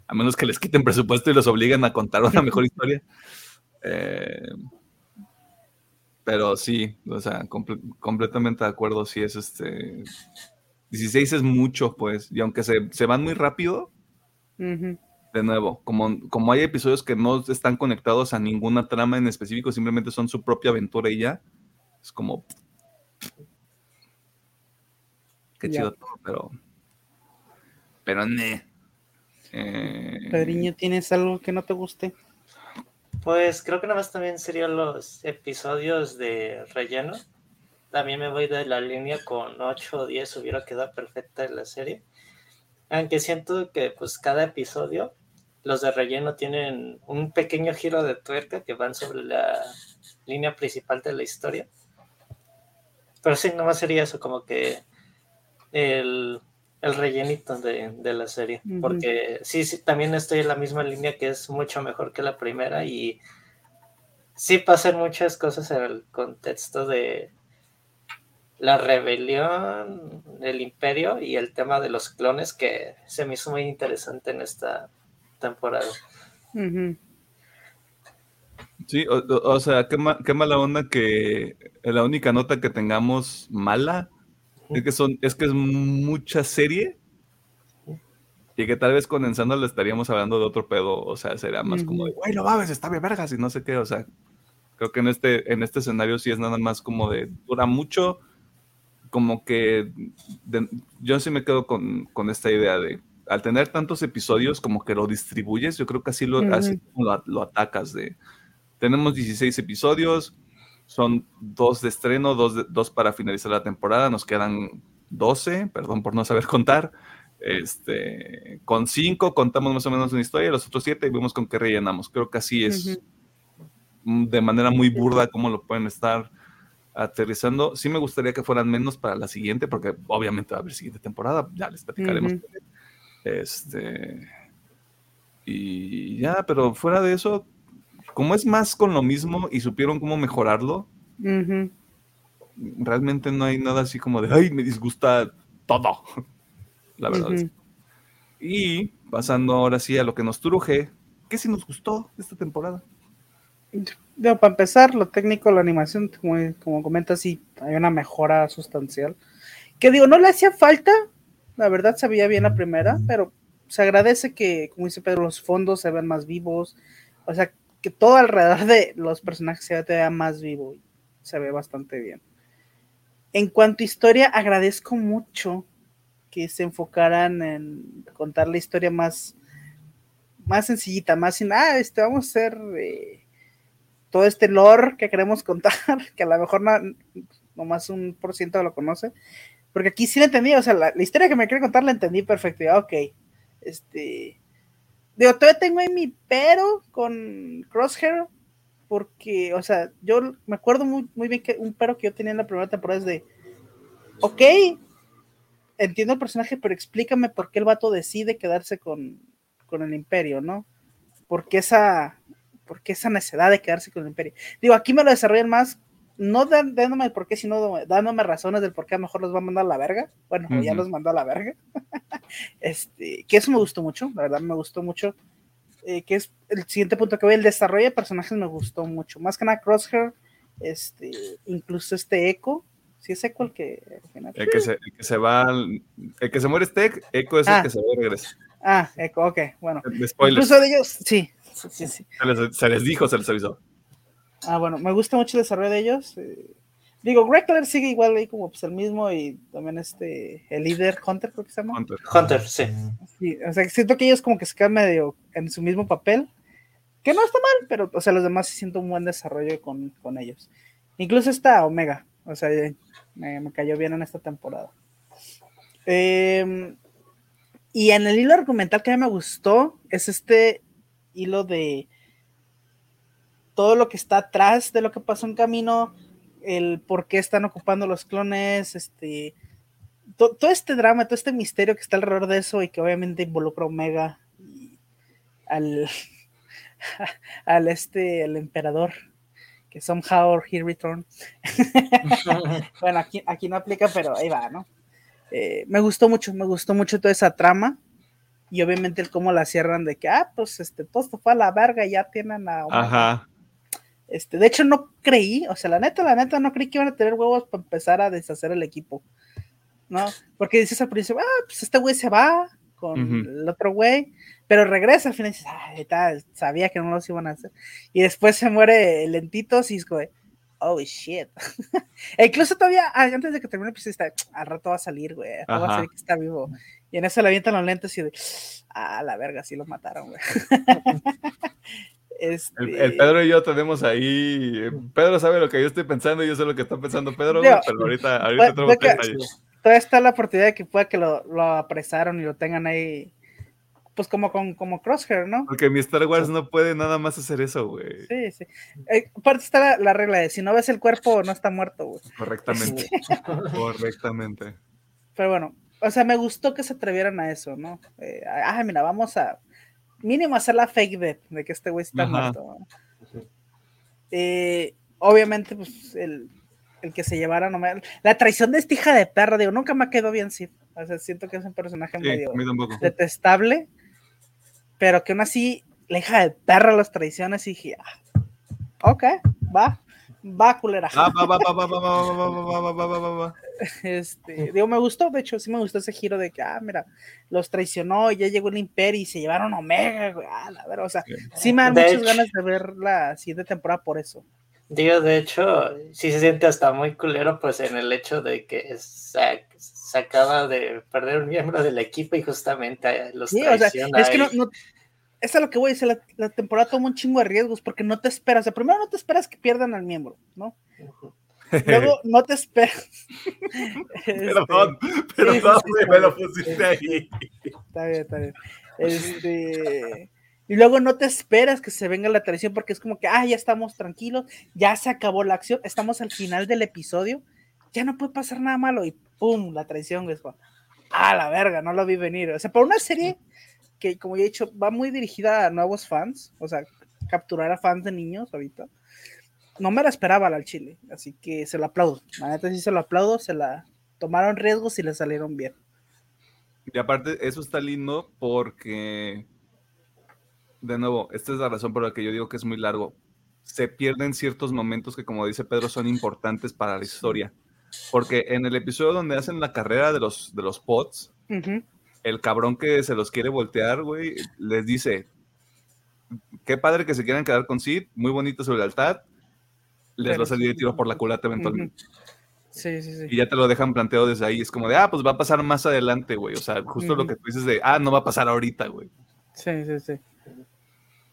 a menos que les quiten presupuesto y los obliguen a contar una mejor historia. Eh, pero sí, o sea, completamente de acuerdo, sí es este... 16 es mucho, pues, y aunque se, van muy rápido, de nuevo, como, como hay episodios que no están conectados a ninguna trama en específico, simplemente son su propia aventura y ya, es como Qué chido todo, pero. Pero ne. Eh... Pedriño, ¿tienes algo que no te guste? Pues creo que nada más también serían los episodios de relleno. También me voy de la línea con 8 o 10, hubiera quedado perfecta en la serie. Aunque siento que pues cada episodio, los de relleno tienen un pequeño giro de tuerca que van sobre la línea principal de la historia. Pero sí, nada más sería eso, como que el, rellenito de, la serie, porque sí, sí, también estoy en la misma línea que es mucho mejor que la primera y sí pasan muchas cosas en el contexto de la rebelión, del imperio y el tema de los clones que se me hizo muy interesante en esta temporada. Sí, o, sea, qué, qué, mala onda que la única nota que tengamos mala es que, son, es que es mucha serie. Y que tal vez condensando estaríamos hablando de otro pedo, o sea, sería más como de, güey, lo babes, está bien vergas y no sé qué, o sea, creo que en este, en este escenario sí es nada más como de, dura mucho, como que yo sí me quedo con, esta idea de, al tener tantos episodios, como que lo distribuyes, yo creo que así lo, así lo, lo atacas de, tenemos 16 episodios, son dos de estreno, dos, dos para finalizar la temporada. Nos quedan 12, perdón por no saber contar. Este, con cinco contamos más o menos una historia, los otros siete vemos con qué rellenamos. Creo que así es de manera muy burda cómo lo pueden estar aterrizando. Sí me gustaría que fueran menos para la siguiente, porque obviamente va a haber siguiente temporada, ya les platicaremos. Este, y ya, pero fuera de eso, como es más con lo mismo y supieron cómo mejorarlo, realmente no hay nada así como de, ay, me disgusta todo. La verdad. Y pasando ahora sí a lo que nos truje, ¿qué sí nos gustó esta temporada? para empezar, lo técnico, la animación, como, como comentas, sí, hay una mejora sustancial. Que digo, no le hacía falta, la verdad se veía bien la primera, pero se agradece que, como dice Pedro, los fondos se ven más vivos, o sea, que todo alrededor de los personajes se vea más vivo y se ve bastante bien. En cuanto a historia, agradezco mucho que se enfocaran en contar la historia más, más sencillita, más sin, ah, este, vamos a hacer eh, todo este lore que queremos contar, que a lo mejor no, nomás un por ciento lo conoce, porque aquí sí la entendí, o sea, la, historia que me quiere contar la entendí perfecto, ya, ok, este, Digo, todavía tengo ahí mi pero con Crosshair, porque, o sea, yo me acuerdo muy, muy bien que un pero que yo tenía en la primera temporada es de, ok, entiendo el personaje, pero explícame por qué el vato decide quedarse con, con el imperio, ¿no? ¿Por qué esa, por qué esa necesidad de quedarse con el imperio? Digo, aquí me lo desarrollan más no dándome el por qué, sino dándome razones del por qué a lo mejor los va a mandar a la verga. Bueno, ya los mandó a la verga. este, que eso me gustó mucho, la verdad me gustó mucho. eh, que es el siguiente punto que voy, el desarrollo de personajes me gustó mucho. Más que nada Crosshair, este, incluso este Echo. Si es Echo el que... El que, se, el que se va, el que se muere es Tech, Echo es el Ah. que se va y regresa. Ah, Echo, ok, bueno. Spoilers. Incluso de ellos, sí, sí, sí, sí. Se les, se les dijo, se les avisó. Ah, bueno, me gusta mucho el desarrollo de ellos. eh, digo, Greckler sigue igual ahí como pues el mismo y también este, el líder Hunter creo que se llama. Hunter. Hunter, sí. Sí, o sea, siento que ellos como que se quedan medio en su mismo papel, que no está mal, pero, o sea, los demás sí siento un buen desarrollo con, con ellos. Incluso está Omega, o sea, me, me cayó bien en esta temporada. Em, y en el hilo argumental que a mí me gustó es este hilo de todo lo que está atrás de lo que pasó en camino, el por qué están ocupando los clones, este, to- todo este drama, todo este misterio que está alrededor de eso y que obviamente involucra a Omega y al, al este, el emperador, que somehow he return. bueno, aquí, aquí no aplica, pero ahí va, ¿no? Eh, me gustó mucho, me gustó mucho toda esa trama y obviamente el cómo la cierran de que, ah, pues este, todo fue a la verga, ya tienen a Omega. Ajá. Este, de hecho, no creí, o sea, la neta, la neta, no creí que iban a tener huevos para empezar a deshacer el equipo. ¿No? Porque dices al principio, ah, pues este güey se va con el otro güey, pero regresa al final y dices, ah, tal, sabía que no los iban a hacer. Y después se muere lentitos y es de, oh shit. e incluso todavía, antes de que termine el episodio, está, al rato va a salir, güey, va a salir que está vivo. Y en eso le avientan los lentes y de, ah, la verga, sí lo mataron, güey. este... El, el Pedro y yo tenemos ahí. eh, Pedro sabe lo que yo estoy pensando y yo sé lo que está pensando Pedro, güey, Digo, pero ahorita, ahorita fue- tenemos que- todavía está la oportunidad de que pueda que lo, lo apresaron y lo tengan ahí, pues como con como Crosshair, ¿no? Porque mi Star Wars no puede nada más hacer eso, güey. Sí, sí. Eh, aparte está la, la regla de si no ves el cuerpo, no está muerto, güey. Correctamente. Correctamente. Pero bueno, o sea, me gustó que se atrevieran a eso, ¿no? Eh, ah, mira, vamos a mínimo hacer la fake death de que este güey está Ajá. muerto. ¿no? Eh, obviamente, pues el, el que se llevara no me... La traición de esta hija de perra, digo, nunca me quedó bien, sí. O sea, siento que es un personaje Sí, medio detestable, pero que aún así la hija de perra los traiciones y dije, ah, ok, va, va culera. Ah, va, va, va, va, va, va, va, va, va, va, va, va, va. Este, digo, me gustó, de hecho, sí me gustó ese giro de que, ah, mira, los traicionó, ya llegó el imperio y se llevaron Omega, güey, ah, la verdad, o sea, Sí. sí me dan De muchas hecho. ganas de ver la siguiente temporada por eso. Digo, de hecho, sí se siente hasta muy culero, pues en el hecho de que se, se acaba de perder un miembro del equipo y justamente los Sí, o sea, traiciona. es que no, y- no es a lo que voy a decir, la, la temporada toma un chingo de riesgos porque no te esperas, o sea, primero no te esperas que pierdan al miembro, ¿no? Luego no te esperas. Este, Perdón, sí, perdón, sí, güey, sí, me lo pusiste ahí. Está bien, está bien. Este, y luego no te esperas que se venga la traición porque es como que, ah, ya estamos tranquilos, ya se acabó la acción, estamos al final del episodio, ya no puede pasar nada malo y ¡pum! La traición, güey, ah, la verga, no lo vi venir. O sea, por una serie que, como ya he dicho, va muy dirigida a nuevos fans, o sea, capturar a fans de niños ahorita. No me la esperaba al chile, así que se lo aplaudo. La neta sí se lo aplaudo, se la tomaron riesgos y le salieron bien. Y aparte, eso está lindo porque, de nuevo, esta es la razón por la que yo digo que es muy largo. Se pierden ciertos momentos que, como dice Pedro, son importantes para la historia. Porque en el episodio donde hacen la carrera de los, de los pods, el cabrón que se los quiere voltear, güey, les dice, qué padre que se quieran quedar con Sid, muy bonita su lealtad, les Pero va a salir de sí. tiro por la culata eventualmente. Sí, sí, sí. Y ya te lo dejan planteado desde ahí. Es como de, ah, pues va a pasar más adelante, güey. O sea, justo lo que tú dices de, ah, no va a pasar ahorita, güey. Sí, sí, sí.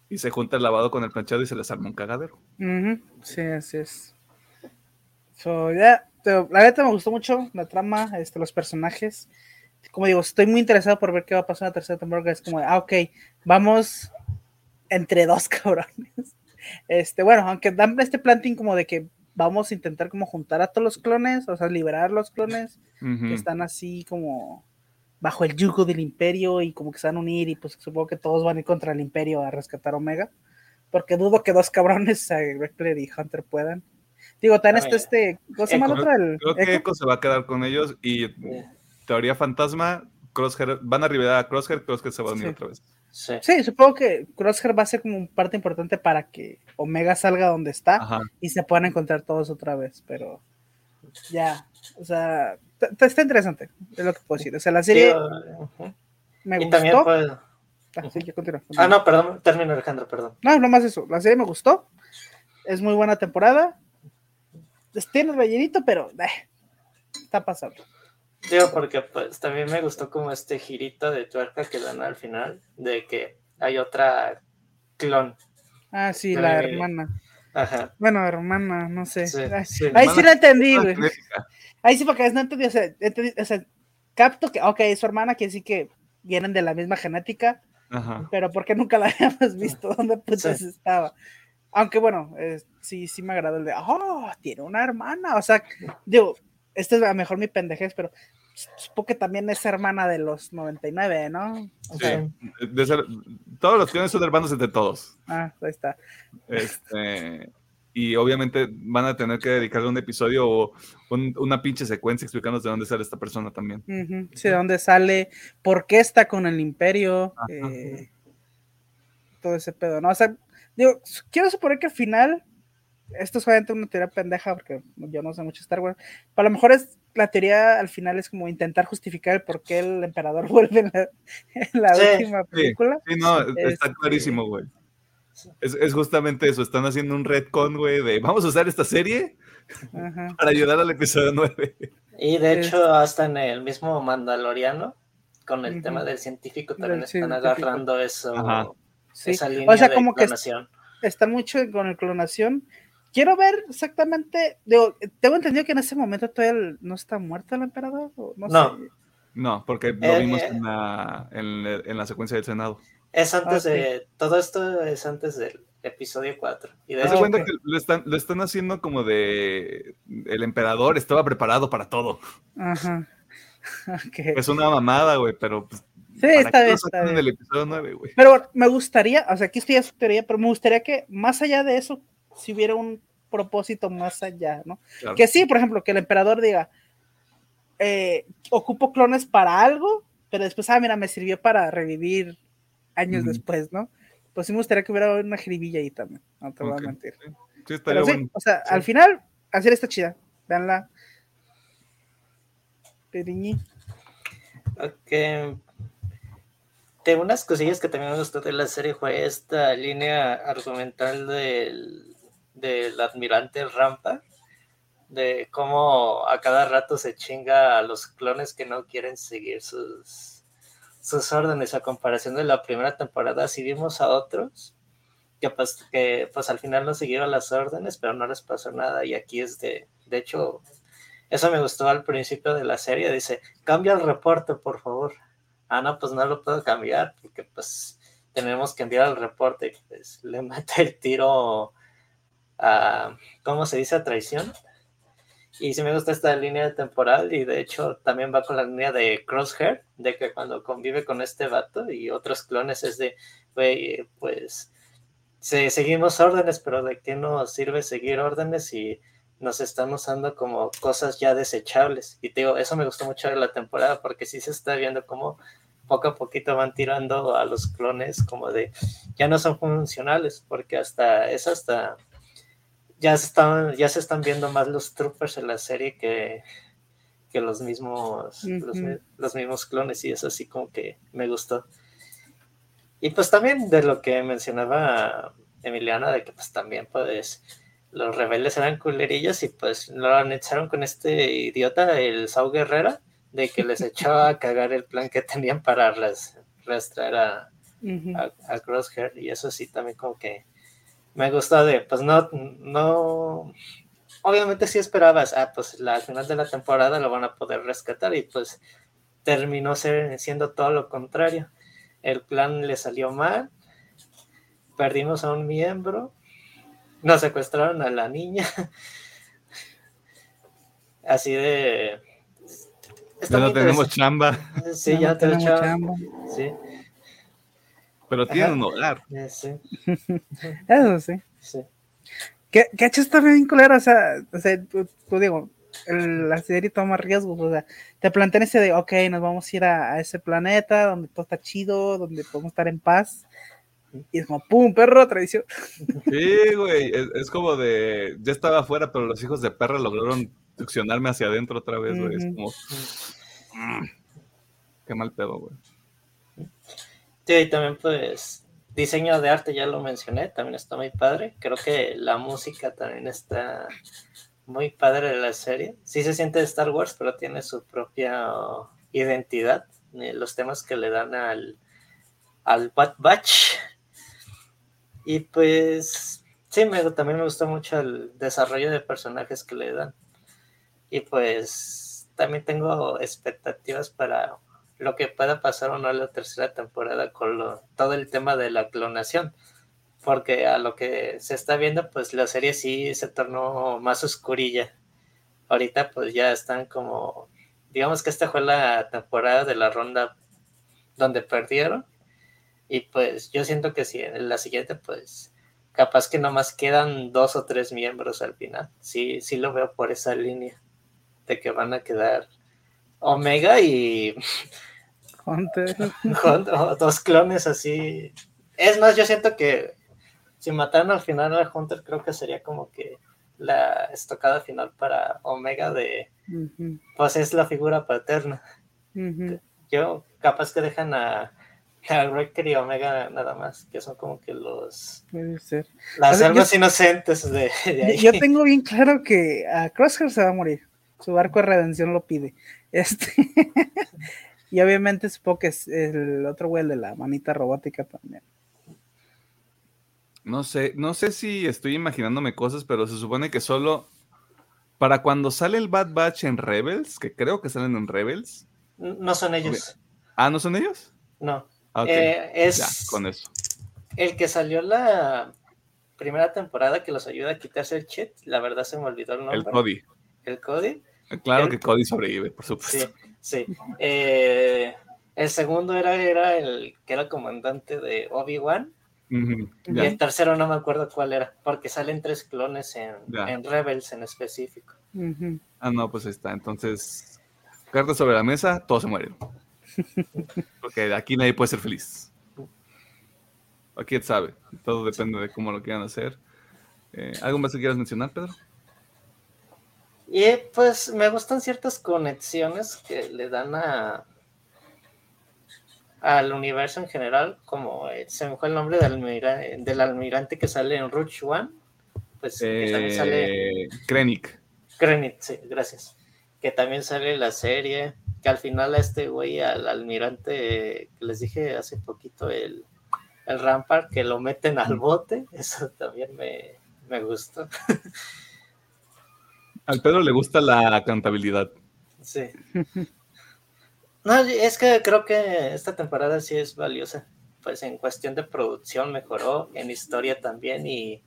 Y se junta el lavado con el planchado y se les arma un cagadero. Sí, así es. So, ya, la neta me gustó mucho la trama, este, los personajes. Como digo, estoy muy interesado por ver qué va a pasar en la tercera temporada. Es como, de, ah, ok, vamos entre dos cabrones. Este, bueno, aunque dan este planting como de que vamos a intentar como juntar a todos los clones, o sea, liberar los clones que están así como bajo el yugo del imperio y como que se van a unir y pues supongo que todos van a ir contra el imperio a rescatar a Omega. Porque dudo que dos cabrones, a Reckler y Hunter puedan. Digo, tan está este, ¿cómo se llama el Echo. otro? El, Creo que Echo. Echo se va a quedar con ellos y teoría fantasma, Crosshair, van a liberar a Crosshair, Crosshair se va a unir Sí. otra vez. Sí. Sí, supongo que Crosshair va a ser como un parte importante para que Omega salga donde está Ajá. y se puedan encontrar todos otra vez, pero ya, o sea, está interesante, es lo que puedo decir. O sea, la serie Tío, ujú. me Y gustó. también pues. Ah, sí, Ah, no, perdón, termino Alejandro, perdón. No, no más eso. La serie me gustó. Es muy buena temporada. Tiene rellenito, pero eh, está pasando. Digo, porque pues también me gustó como este girito de tuerca que dan al final, de que hay otra clon. Ah, sí, la hermana. Ajá. Bueno, hermana, no sé. Sí, Ay, sí, ahí sí la entendí, güey. Ahí sí, porque no entendí, o sea, entendí, o sea, capto que, ok, es su hermana, que sí que vienen de la misma genética, Ajá. pero ¿por qué nunca la habíamos visto? ¿Dónde putas Sí. estaba? Aunque bueno, eh, sí, sí me agradó el de, oh, tiene una hermana, o sea, digo, esta es a lo mejor mi pendejez, pero supongo que también es hermana de los 99, ¿no? O Sí. sea, De ser- todos los clones son hermanos entre todos. ah, ahí está. Este, y obviamente van a tener que dedicarle un episodio o un- una pinche secuencia explicándonos de dónde sale esta persona también. Sí, de dónde sale, por qué está con el imperio, eh, todo ese pedo, ¿no? O sea, digo, quiero suponer que al final, esto es obviamente una teoría pendeja, porque yo no sé mucho Star Wars, pero a lo mejor es, la teoría al final es como intentar justificar el por qué el emperador vuelve en la, en la Sí, última película. Sí, no, está Este- clarísimo, güey. Es, es justamente eso, están haciendo un retcon, güey, de vamos a usar esta serie Ajá. para ayudar al episodio 9. Y de Es- hecho, hasta en el mismo Mandaloriano, con el Ujú. tema del científico, también Del están científico. agarrando eso, Ajá. Sí. esa línea O sea, de como que clonación. está mucho con el clonación. Quiero ver exactamente, digo, tengo entendido que en ese momento todavía el- no está muerto el emperador. o No, No. sé. No, porque lo Eh, vimos eh. en la, en, en la secuencia del Senado. Es antes Ah, de. Todo esto es antes del episodio 4. Y de Haz de hecho, cuenta que lo están, lo están haciendo como de el emperador estaba preparado para todo. Ajá. Ok. Es una mamada, güey, pero pues, Sí, ¿para está qué bien, está bien. el episodio 9, güey? Pero bueno, me gustaría, o sea, aquí estoy ya su teoría, pero me gustaría que más allá de eso, si hubiera un propósito más allá, ¿no? Claro. Que sí, por ejemplo, que el emperador diga, eh, ocupo clones para algo, pero después, ah, mira, me sirvió para revivir años después, ¿no? Pues sí me gustaría que hubiera una jiribilla ahí también, no te voy a mentir. Sí, estaría Pero sí, bueno. o sea, Sí. al final, hacer esta chida, veanla. Periñi. Ok. De unas cosillas que también me gustó de la serie fue esta línea argumental del, del admirante Rampa, de cómo a cada rato se chinga a los clones que no quieren seguir sus, sus órdenes. A comparación de la primera temporada, si vimos a otros que pues, que pues al final no siguieron las órdenes, pero no les pasó nada. Y aquí es de, de hecho, eso me gustó al principio de la serie. Dice, cambia el reporte, por favor. Ah, no, pues no lo puedo cambiar porque pues tenemos que enviar el reporte. Pues, le mete el tiro a, ¿cómo se dice? A traición. Y sí me gusta esta línea temporal y de hecho también va con la línea de Crosshair, de que cuando convive con este vato y otros clones es de, güey, pues se, seguimos órdenes, pero ¿de qué nos sirve seguir órdenes si nos están usando como cosas ya desechables? Y te digo, eso me gustó mucho de la temporada porque sí se está viendo como poco a poquito van tirando a los clones como de ya no son funcionales, porque hasta es hasta ya se están, ya se están viendo más los troopers en la serie que, que los mismos los, Ujú. mi- los mismos clones y eso así como que me gustó. Y pues también de lo que mencionaba Emiliana, de que pues también pues los rebeldes eran culerillos y pues lo anexaron con este idiota, el Sau Guerrera, de que les echaba a cagar el plan que tenían para ras- rastrear a, Ujú. a, a Crosshair y eso sí también como que me gustó de pues no no obviamente sí esperabas ah pues la al final de la temporada lo van a poder rescatar y pues terminó ser- siendo todo lo contrario. El plan le salió mal perdimos a un miembro nos secuestraron a la niña. Así de Ya no tenemos chamba, sí Ya ya, no tenemos tenemos chamba. chamba. sí pero tienen Ajá. un hogar. eh, sí Eso sí. sí Que, que hecho está bien culero, o sea, o sea tú, tú digo, la serie toma riesgos, o sea, te plantean ese de, ok, nos vamos a ir a, ese planeta donde todo está chido, donde podemos estar en paz. Y es como, ¡pum! Perro, tradición. Sí, güey, es, como de, ya estaba afuera, pero los hijos de perra lograron succionarme hacia adentro otra vez, güey. Es como, mm, qué mal pedo, güey. Sí, también pues diseño de arte, ya lo mencioné, también está muy padre. Creo que la música también está muy padre de la serie. Sí se siente de Star Wars, pero tiene su propia identidad. Eh, los temas que le dan al, al Bad Batch. Y pues sí, me, también me gustó mucho el desarrollo de personajes que le dan. Y pues también tengo expectativas para lo que pueda pasar o no en la tercera temporada con todo el tema de la clonación porque a lo que se está viendo, pues la serie sí se tornó más oscurilla. Ahorita pues ya están como, digamos que esta fue la temporada de la ronda donde perdieron. Y pues yo siento que sí, en la siguiente pues capaz que nomás quedan dos o tres miembros al final. Sí, sí lo veo por esa línea de que van a quedar Omega y Hunter. dos clones así. Es más, yo siento que si mataron al final a Hunter, creo que sería como que la estocada final para Omega de, pues es la figura paterna. Yo, capaz que dejan a, a y Omega nada más, que son como que los... Las almas inocentes de, ahí. Yo tengo bien claro que a Crosshair se va a morir. Su arco de redención lo pide. Este... y obviamente supongo que es el otro güey de la manita robótica también. No sé, no sé si estoy imaginándome cosas, pero se supone que solo para cuando sale el Bad Batch en Rebels, que creo que salen en Rebels. No son ellos. Ah, ¿no son ellos? No. Ah, eh, es con eso. El que salió la primera temporada que los ayuda a quitarse el chip, la verdad se me olvidó el nombre. El. El Cody. Claro que Cody sobrevive, por supuesto. Sí, sí. Eh, el segundo era, era el que era comandante de Obi-Wan y el tercero no me acuerdo cuál era, porque salen tres clones en, Rebels en específico. Ah, no, pues ahí está. Entonces, carta sobre la mesa, todos se mueren. porque aquí nadie puede ser feliz. Aquí sabe, todo depende de cómo lo quieran hacer. Eh, ¿Algo más que quieras mencionar, Pedro? Y pues me gustan ciertas conexiones que le dan a, al universo en general, como eh, se me fue el nombre del almirante, del almirante que sale en Rouge One, pues que también sale... Eh, Krennic. Krennic, sí, gracias. Que también sale la serie, que al final a este güey, al almirante, que les dije hace poquito, el, el Rampart, que lo meten al bote, eso también me, me gustó. Al Pedro le gusta la cantabilidad. Sí. No, es que creo que esta temporada sí es valiosa. Pues en cuestión de producción mejoró, en historia también, y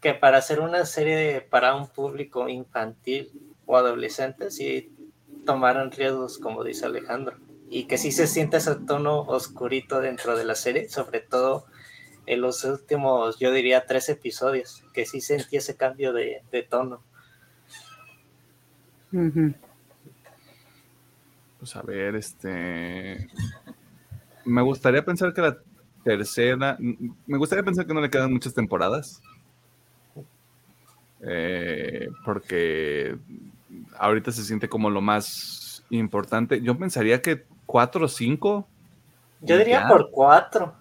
que para hacer una serie para un público infantil o adolescente, sí tomaron riesgos, como dice Alejandro, y que sí se siente ese tono oscurito dentro de la serie, sobre todo en los últimos, yo diría, tres episodios, que sí sentí ese cambio de, tono. Pues a ver, este. Me gustaría pensar que la tercera. Me gustaría pensar que no le quedan muchas temporadas. Eh, porque ahorita se siente como lo más importante. Yo pensaría que cuatro o cinco. Yo diría por cuatro.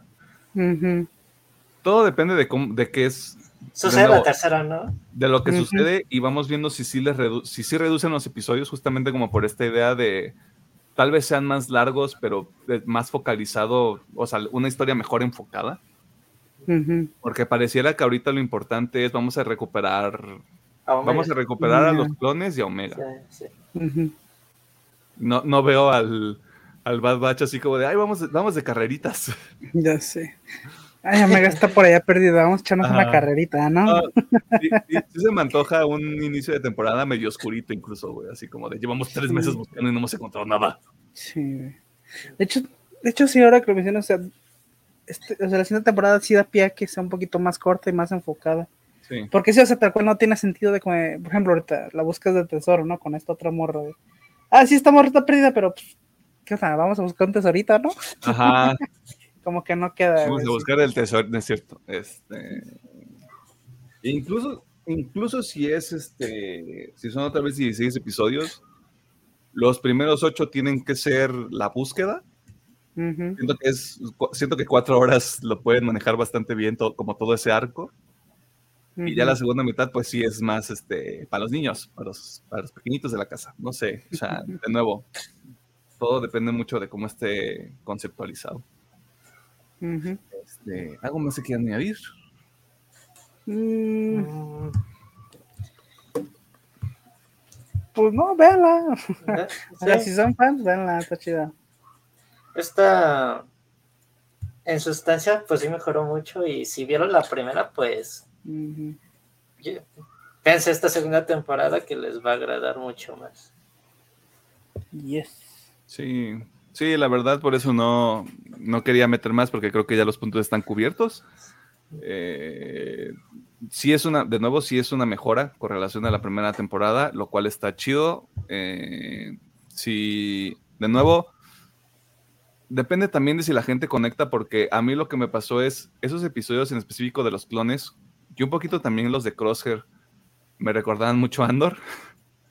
Todo depende de cómo, de qué es. Sucede la tercera, ¿no? De lo que sucede y vamos viendo si sí, les si sí reducen los episodios, justamente como por esta idea de tal vez sean más largos, pero más focalizado, o sea, una historia mejor enfocada. Porque pareciera que ahorita lo importante es vamos a recuperar, vamos a recuperar a los clones y a Omega. no, no veo al, al Bad Batch así como de, ay, vamos, vamos de carreritas. Ya sé. Ay, Omega está por allá perdida, vamos a echarnos una carrerita, ¿no? Sí, se me antoja un inicio de temporada medio oscurito incluso, güey, así como de llevamos tres meses buscando y no hemos encontrado nada. Sí, De hecho, de hecho, sí, ahora que lo menciono, o sea, este, o sea, la siguiente temporada sí da pie a que sea un poquito más corta y más enfocada. Sí. Porque si, o sea, tal cual no tiene sentido de, como, por ejemplo, ahorita la búsqueda del tesoro, ¿no? Con esta otra morra. de, ah, sí, esta morra está perdida, pero, pues, ¿qué onda? Vamos a buscar un tesorito, ¿no? Ajá. Como que no queda. Vamos a buscar el tesoro, no es cierto. Este, incluso, incluso si es este, si son otra vez 16 episodios, los primeros 8 tienen que ser la búsqueda. Ujú. Siento que es, siento que cuatro horas lo pueden manejar bastante bien, to- como todo ese arco. Y ya la segunda mitad, pues sí es más este, para los niños, para los, para los pequeñitos de la casa. No sé, o sea, de nuevo, todo depende mucho de cómo esté conceptualizado. Este, ¿Algo más que quieran añadir? Mm, Mm, pues no, véanla. O sea, Sí. si son fans, véanla, está chida. Esta, en sustancia, pues sí mejoró mucho. Y si vieron la primera, pues yo pensé esta segunda temporada que les va a agradar mucho más. Yes. Sí, sí, la verdad, por eso no, no quería meter más, porque creo que ya los puntos están cubiertos. Eh, sí es una, de nuevo, sí es una mejora con relación a la primera temporada, lo cual está chido. Eh, sí, de nuevo, depende también de si la gente conecta, porque a mí lo que me pasó es esos episodios en específico de los clones, y un poquito también los de Crosshair, me recordaban mucho a Andor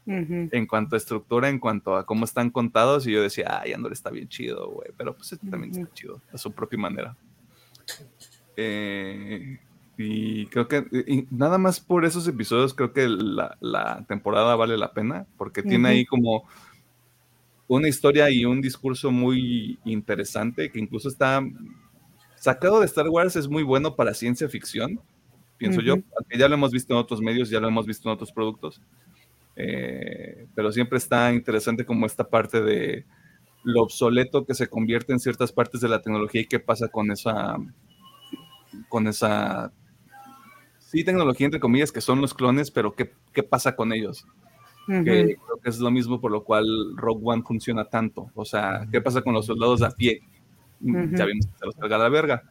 En cuanto a estructura, en cuanto a cómo están contados, y yo decía, ay, Andor está bien chido, güey, pero pues este también está chido, a su propia manera. Eh, y creo que y nada más por esos episodios, creo que la, la temporada vale la pena, porque tiene ahí como una historia y un discurso muy interesante, que incluso está sacado de Star Wars, es muy bueno para ciencia ficción, pienso yo, aunque ya lo hemos visto en otros medios, ya lo hemos visto en otros productos. Eh, pero siempre está interesante como esta parte de lo obsoleto que se convierte en ciertas partes de la tecnología y qué pasa con esa, con esa, sí, tecnología entre comillas que son los clones, pero qué, qué pasa con ellos. Que creo que es lo mismo por lo cual Rogue One funciona tanto. O sea, ¿qué pasa con los soldados a pie? Ujú. Ya vimos que se los carga la verga.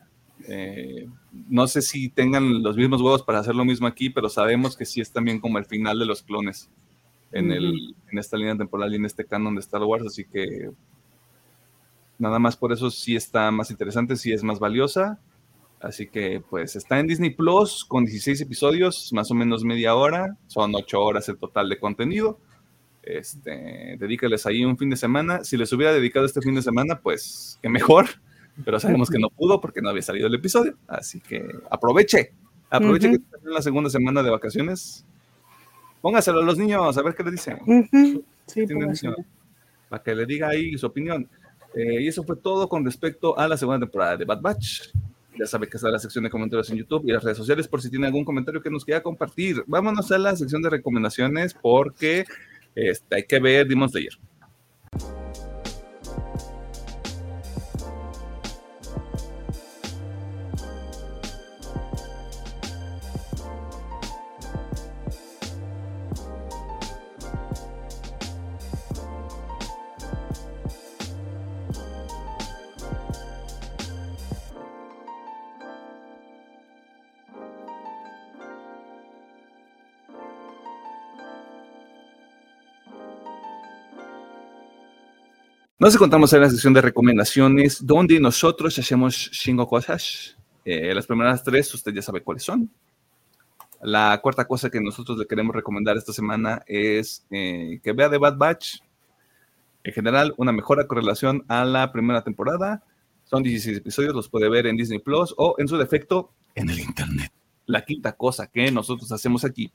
Eh, no sé si tengan los mismos huevos para hacer lo mismo aquí, pero sabemos que sí es también como el final de los clones en, el, en esta línea temporal y en este canon de Star Wars, así que nada más por eso sí está más interesante, sí es más valiosa. Así que pues está en Disney Plus con 16 episodios, más o menos media hora, son 8 horas el total de contenido. Este, dedícales ahí un fin de semana. Si les hubiera dedicado este fin de semana, pues que mejor, pero sabemos que no pudo porque no había salido el episodio. Así que aproveche, aproveche que está en la segunda semana de vacaciones. Póngaselo a los niños, a ver qué le dicen. Sí, Tiene póngaselo. niños, para que le diga ahí su opinión. Eh, y eso fue todo con respecto a la segunda temporada de Bad Batch. Ya sabe que está la sección de comentarios en YouTube y las redes sociales por si tiene algún comentario que nos quiera compartir. Vámonos a la sección de recomendaciones porque este, hay que ver Demon Slayer. Nos encontramos en la sección de recomendaciones donde nosotros hacemos cinco cosas. Eh, las primeras tres, usted ya sabe cuáles son. La cuarta cosa que nosotros le queremos recomendar esta semana es eh, que vea The Bad Batch. En general, una mejora con relación a la primera temporada. Son 16 episodios, los puede ver en Disney Plus o en su defecto en el Internet. La quinta cosa que nosotros hacemos aquí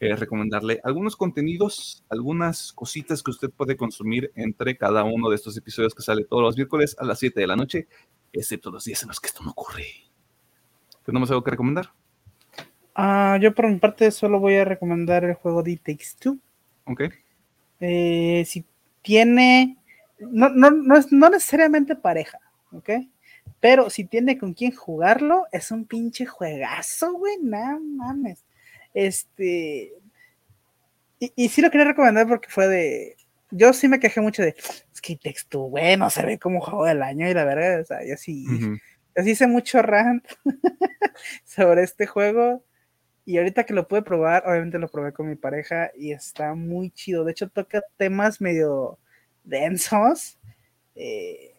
es recomendarle algunos contenidos, algunas cositas que usted puede consumir entre cada uno de estos episodios que sale todos los miércoles a las 7 de la noche, excepto los días en los que esto no ocurre. ¿Tenemos algo que recomendar? Ah, yo por mi parte solo voy a recomendar el juego de It Takes Two. Ok. Eh, si tiene, no, no, no es no necesariamente pareja, ¿ok? Pero si tiene con quién jugarlo, es un pinche juegazo, güey, no mames. Este, y, y sí lo quería recomendar porque fue de, yo sí me quejé mucho de, es que It Takes Two, güey, no se ve como juego del año y la verdad, o sea, yo sí, Ujú. yo sí hice mucho rant sobre este juego Y ahorita que lo pude probar, obviamente lo probé con mi pareja y está muy chido. De hecho, toca temas medio densos. Eh,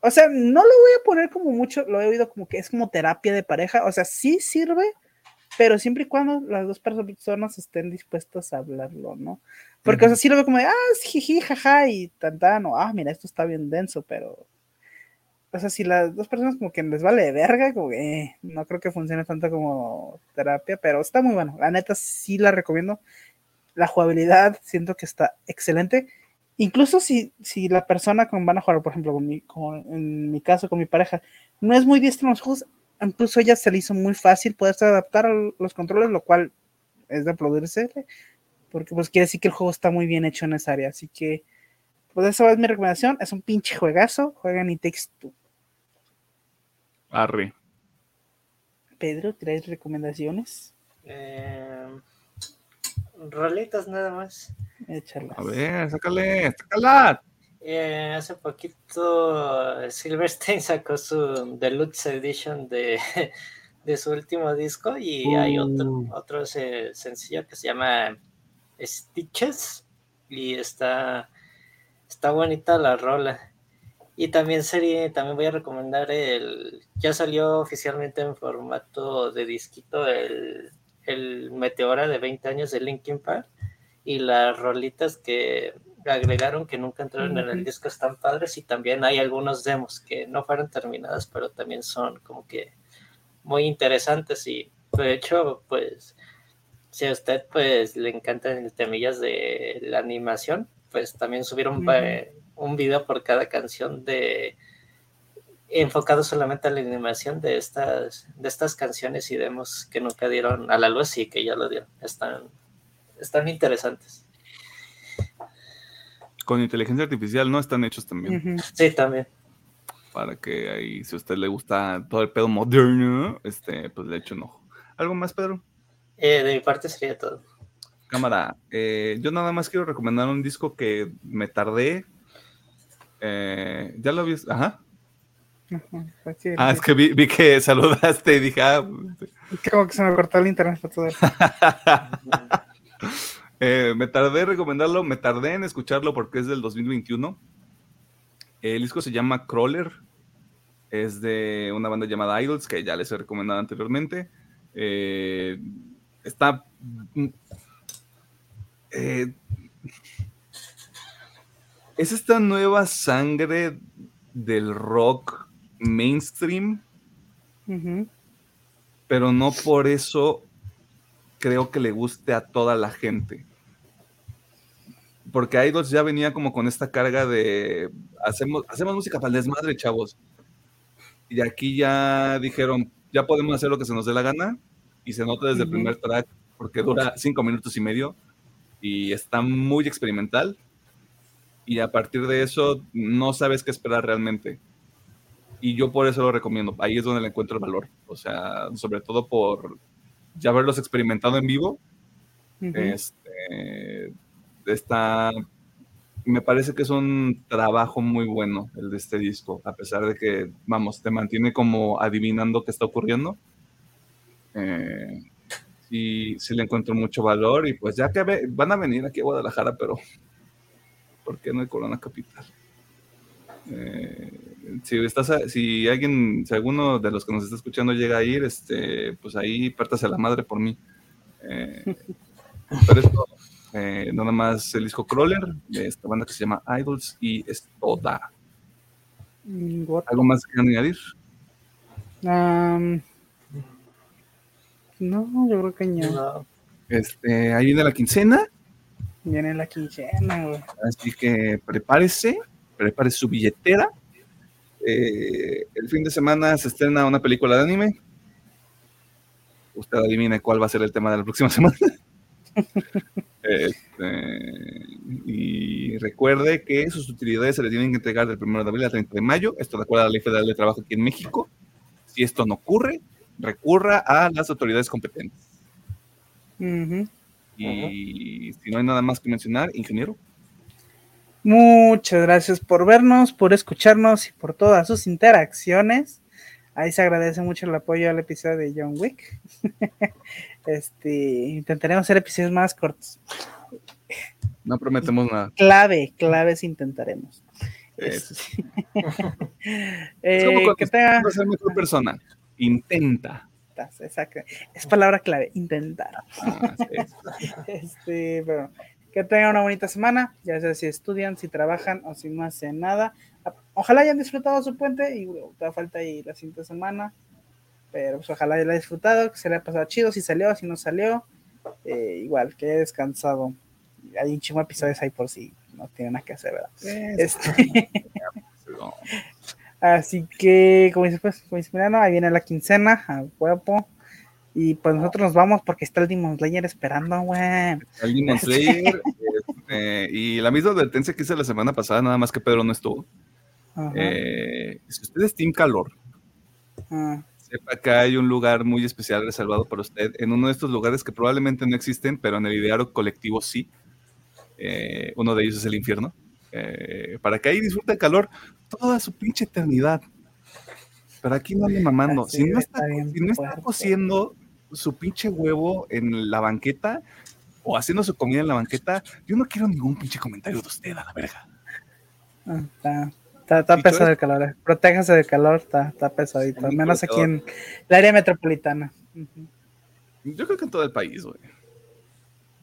o sea, no lo voy a poner como mucho, lo he oído como que es como terapia de pareja. O sea, sí sirve, pero siempre y cuando las dos personas estén dispuestas a hablarlo, ¿no? Porque, o sea, sí lo veo como de, ah, jiji, jaja, y tan, o ah, mira, esto está bien denso, pero o sea, si las dos personas como que les vale de verga, como que eh, no creo que funcione tanto como terapia, pero está muy bueno. La neta sí la recomiendo. La jugabilidad siento que está excelente. Incluso si, si la persona con van a jugar, por ejemplo, con mi, en mi caso, con mi pareja, no es muy diestra en los juegos, incluso ella se le hizo muy fácil poderse adaptar a los controles, lo cual es de aplaudirse, porque pues quiere decir que el juego está muy bien hecho en esa área. Así que, pues esa es mi recomendación. Es un pinche juegazo. Juegan y Takes Two. Arre. Pedro, ¿traes recomendaciones? Eh, rolitas nada más. Échalas. A ver, sácale, sácala. Eh, hace poquito Silverstein sacó su Deluxe Edition de, de su último disco y hay otro, Uh. otro se- sencillo que se llama Stitches y está, está bonita la rola. Y también sería, también voy a recomendar el, ya salió oficialmente en formato de disquito el, el Meteora de 20 años de Linkin Park y las rolitas que agregaron que nunca entraron en el disco están padres y también hay algunos demos que no fueron terminadas pero también son como que muy interesantes y de hecho pues si a usted pues le encantan el temillas de la animación pues también subieron eh, un video por cada canción de enfocado solamente a la animación de estas de estas canciones y demos que nunca dieron a la luz y que ya lo dieron. Están están interesantes Con inteligencia artificial no están hechos también. Sí también Para que ahí, si a usted le gusta todo el pedo moderno, este, pues le echo un ojo. ¿Algo más, Pedro? Eh, de mi parte sería todo Cámara, eh, yo nada más quiero recomendar un disco que me tardé. eh, ya lo vi. Ajá. Ajá, pues Ah, es que vi, vi que saludaste y dije, ah, Es que como que se me cortó el internet para todo. Eh, me tardé en recomendarlo, me tardé en escucharlo porque es del 2021. El disco se llama Crawler. Es de una banda llamada Idols, que ya les he recomendado anteriormente. Eh, está. eh, es esta nueva sangre del rock mainstream, pero no por eso creo que le guste a toda la gente. Porque Idols ya venía como con esta carga de hacemos, hacemos música para el desmadre, chavos. Y aquí ya dijeron, ya podemos hacer lo que se nos dé la gana. Y se nota desde el Ujú. primer track, porque dura cinco minutos y medio. Y está muy experimental. Y a partir de eso, no sabes qué esperar realmente. Y yo por eso lo recomiendo. Ahí es donde le encuentro el valor. O sea, sobre todo por ya haberlos experimentado en vivo. Este, está, me parece que es un trabajo muy bueno el de este disco, a pesar de que, vamos, te mantiene como adivinando qué está ocurriendo. Eh, sí, sí le encuentro mucho valor y pues ya que ve- van a venir aquí a Guadalajara, pero ¿por qué no hay Corona Capital? Eh, si estás a- si alguien, si alguno de los que nos está escuchando llega a ir, este, pues ahí pártase la madre por mí. Eh, pero es todo. Eh, nada más el disco Crawler de esta banda que se llama Idols y es toda. ¿Algo más que añadir? No, yo creo que no. No, Este, ahí viene la quincena, Viene la quincena, güey. así que prepárese, prepare su billetera. Eh, el fin de semana se estrena una película de anime. Usted adivine cuál va a ser el tema de la próxima semana. Este, y recuerde que sus utilidades se le tienen que entregar del 1 de abril al 30 de mayo. Esto de acuerdo a la Ley Federal de Trabajo aquí en México. Si esto no ocurre, recurra a las autoridades competentes. Y si no hay nada más que mencionar, ingeniero. Muchas gracias por vernos, por escucharnos y por todas sus interacciones. Ahí se agradece mucho el apoyo al episodio de John Wick. este, intentaremos hacer episodios más cortos. No prometemos nada. Clave, claves intentaremos. Es, Eh, es como cuando que tenga- quieres ser mejor persona. Intenta. Exacto. Es palabra clave, intentar. Ah, sí. Este, pero que tengan una bonita semana, ya sea si estudian, si trabajan o si no hacen nada. Ojalá hayan disfrutado su puente y bueno, todavía falta ahí la siguiente semana. Pero pues ojalá haya disfrutado, que se le haya pasado chido, si salió, si no salió. eh, igual, que haya descansado. Hay un chingo de episodios ahí por si no tienen nada que hacer, ¿verdad? Este, así que, como dice, pues, como dice Milano, ahí viene la quincena, a huevo. Y pues nosotros nos vamos porque está el Demon Slayer esperando, güey. El Demon Slayer. este, y la misma advertencia que hice la semana pasada, nada más que Pedro no estuvo. Ajá. Eh, si usted es Team Calor, Ah, sepa que hay un lugar muy especial reservado para usted en uno de estos lugares que probablemente no existen, pero en el ideario colectivo sí. Eh, uno de ellos es el infierno. Eh, para que ahí disfrute el calor toda su pinche eternidad. Pero aquí no ande mamando. Así Si no está si no está cociendo su pinche huevo en la banqueta o haciendo su comida en la banqueta, yo no quiero ningún pinche comentario de usted a la verga. ah, está, está, pesado el calor. eh. Protéjase del calor, está, está pesadito. Al menos aquí en el área metropolitana. Yo creo que en todo el país, güey.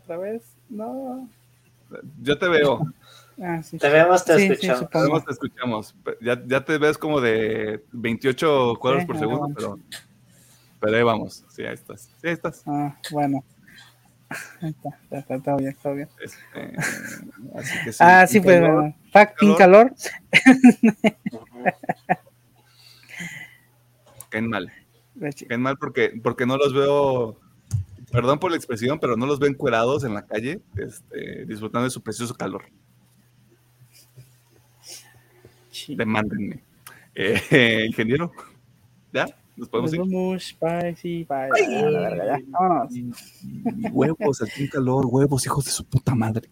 ¿Otra vez? No. Yo te veo. Ah, sí. Te vemos, te Sí, sí, escuchamos. supongo. Además te escuchamos. Ya, ya te ves como de 28 cuadros Sí, por segundo, pero, pero ahí vamos. Sí, ahí estás. Sí, ahí estás. Ah, bueno. Ahí está, está, está, está bien, está bien. Este, así que sí. ah, sí, pues, Calor, bueno. Fact, calor. calor. Caen mal. Caen mal porque, porque no los veo. Perdón por la expresión, pero no los veo encuerados en la calle, este, disfrutando de su precioso calor. Sí. Demándenme. Eh, ingeniero, ¿ya? ¿Nos podemos Nos ir? vemos, bye, sí, bye. A la verga, ya. Vámonos. Huevos, aquí en calor, huevos, hijos de su puta madre.